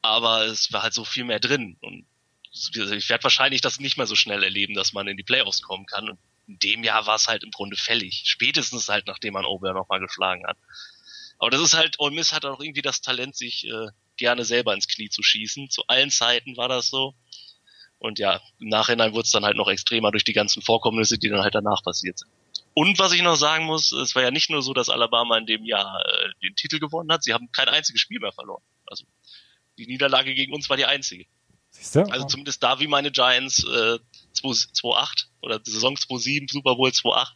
D: Aber es war halt so viel mehr drin. Und ich werde wahrscheinlich das nicht mehr so schnell erleben, dass man in die Playoffs kommen kann. Und in dem Jahr war es halt im Grunde fällig. Spätestens halt, nachdem man Ober nochmal geschlagen hat. Aber das ist halt, Ole Miss hat auch irgendwie das Talent, sich äh, gerne selber ins Knie zu schießen. Zu allen Zeiten war das so. Und ja, im Nachhinein wurde es dann halt noch extremer durch die ganzen Vorkommnisse, die dann halt danach passiert sind. Und was ich noch sagen muss, es war ja nicht nur so, dass Alabama in dem Jahr äh, den Titel gewonnen hat, sie haben kein einziges Spiel mehr verloren. Also die Niederlage gegen uns war die einzige. Siehste? Also zumindest da wie meine Giants äh, 2-8 oder Saison 2-7, Super Bowl 2-8.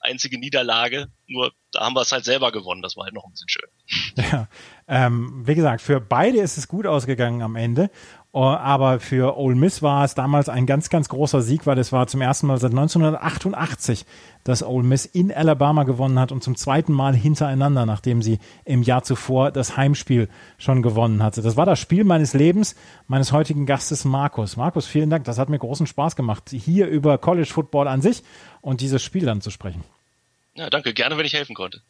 D: Einzige Niederlage Nur da haben wir es halt selber gewonnen. Das war halt noch ein bisschen schön.
C: Ja, ähm, wie gesagt, für beide ist es gut ausgegangen am Ende. Oh, aber für Ole Miss war es damals ein ganz, ganz großer Sieg, weil es war zum ersten Mal seit 1988, dass Ole Miss in Alabama gewonnen hat und zum zweiten Mal hintereinander, nachdem sie im Jahr zuvor das Heimspiel schon gewonnen hatte. Das war das Spiel meines Lebens, meines heutigen Gastes Markus. Markus, vielen Dank. Das hat mir großen Spaß gemacht, hier über College Football an sich und dieses Spiel dann zu sprechen.
D: Ja, danke. Gerne, wenn ich helfen konnte.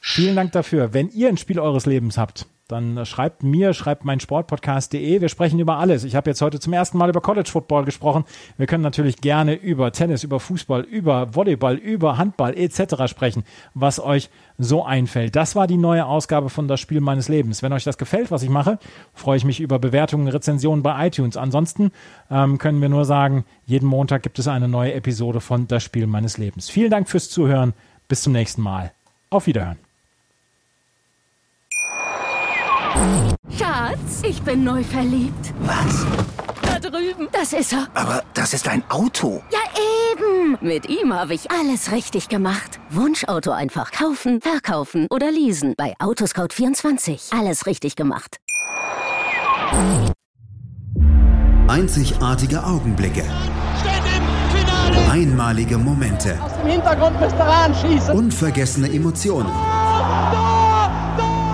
C: Vielen Dank dafür. Wenn ihr ein Spiel eures Lebens habt, dann schreibt mir, schreibt mein Sportpodcast.de. Wir sprechen über alles. Ich habe jetzt heute zum ersten Mal über College Football gesprochen. Wir können natürlich gerne über Tennis, über Fußball, über Volleyball, über Handball etc. sprechen, was euch so einfällt. Das war die neue Ausgabe von Das Spiel meines Lebens. Wenn euch das gefällt, was ich mache, freue ich mich über Bewertungen, Rezensionen bei iTunes. Ansonsten ähm, können wir nur sagen, jeden Montag gibt es eine neue Episode von Das Spiel meines Lebens. Vielen Dank fürs Zuhören. Bis zum nächsten Mal. Auf Wiederhören.
E: Schatz, ich bin neu verliebt.
F: Was?
E: Da drüben. Das ist er.
F: Aber das ist ein Auto.
E: Ja, eben. Mit ihm habe ich alles richtig gemacht. Wunschauto einfach kaufen, verkaufen oder leasen. Bei Autoscout24. Alles richtig gemacht.
A: Einzigartige Augenblicke. Einmalige Momente.
B: Aus dem Hintergrund müsst ihr anschießen.
A: Unvergessene Emotionen.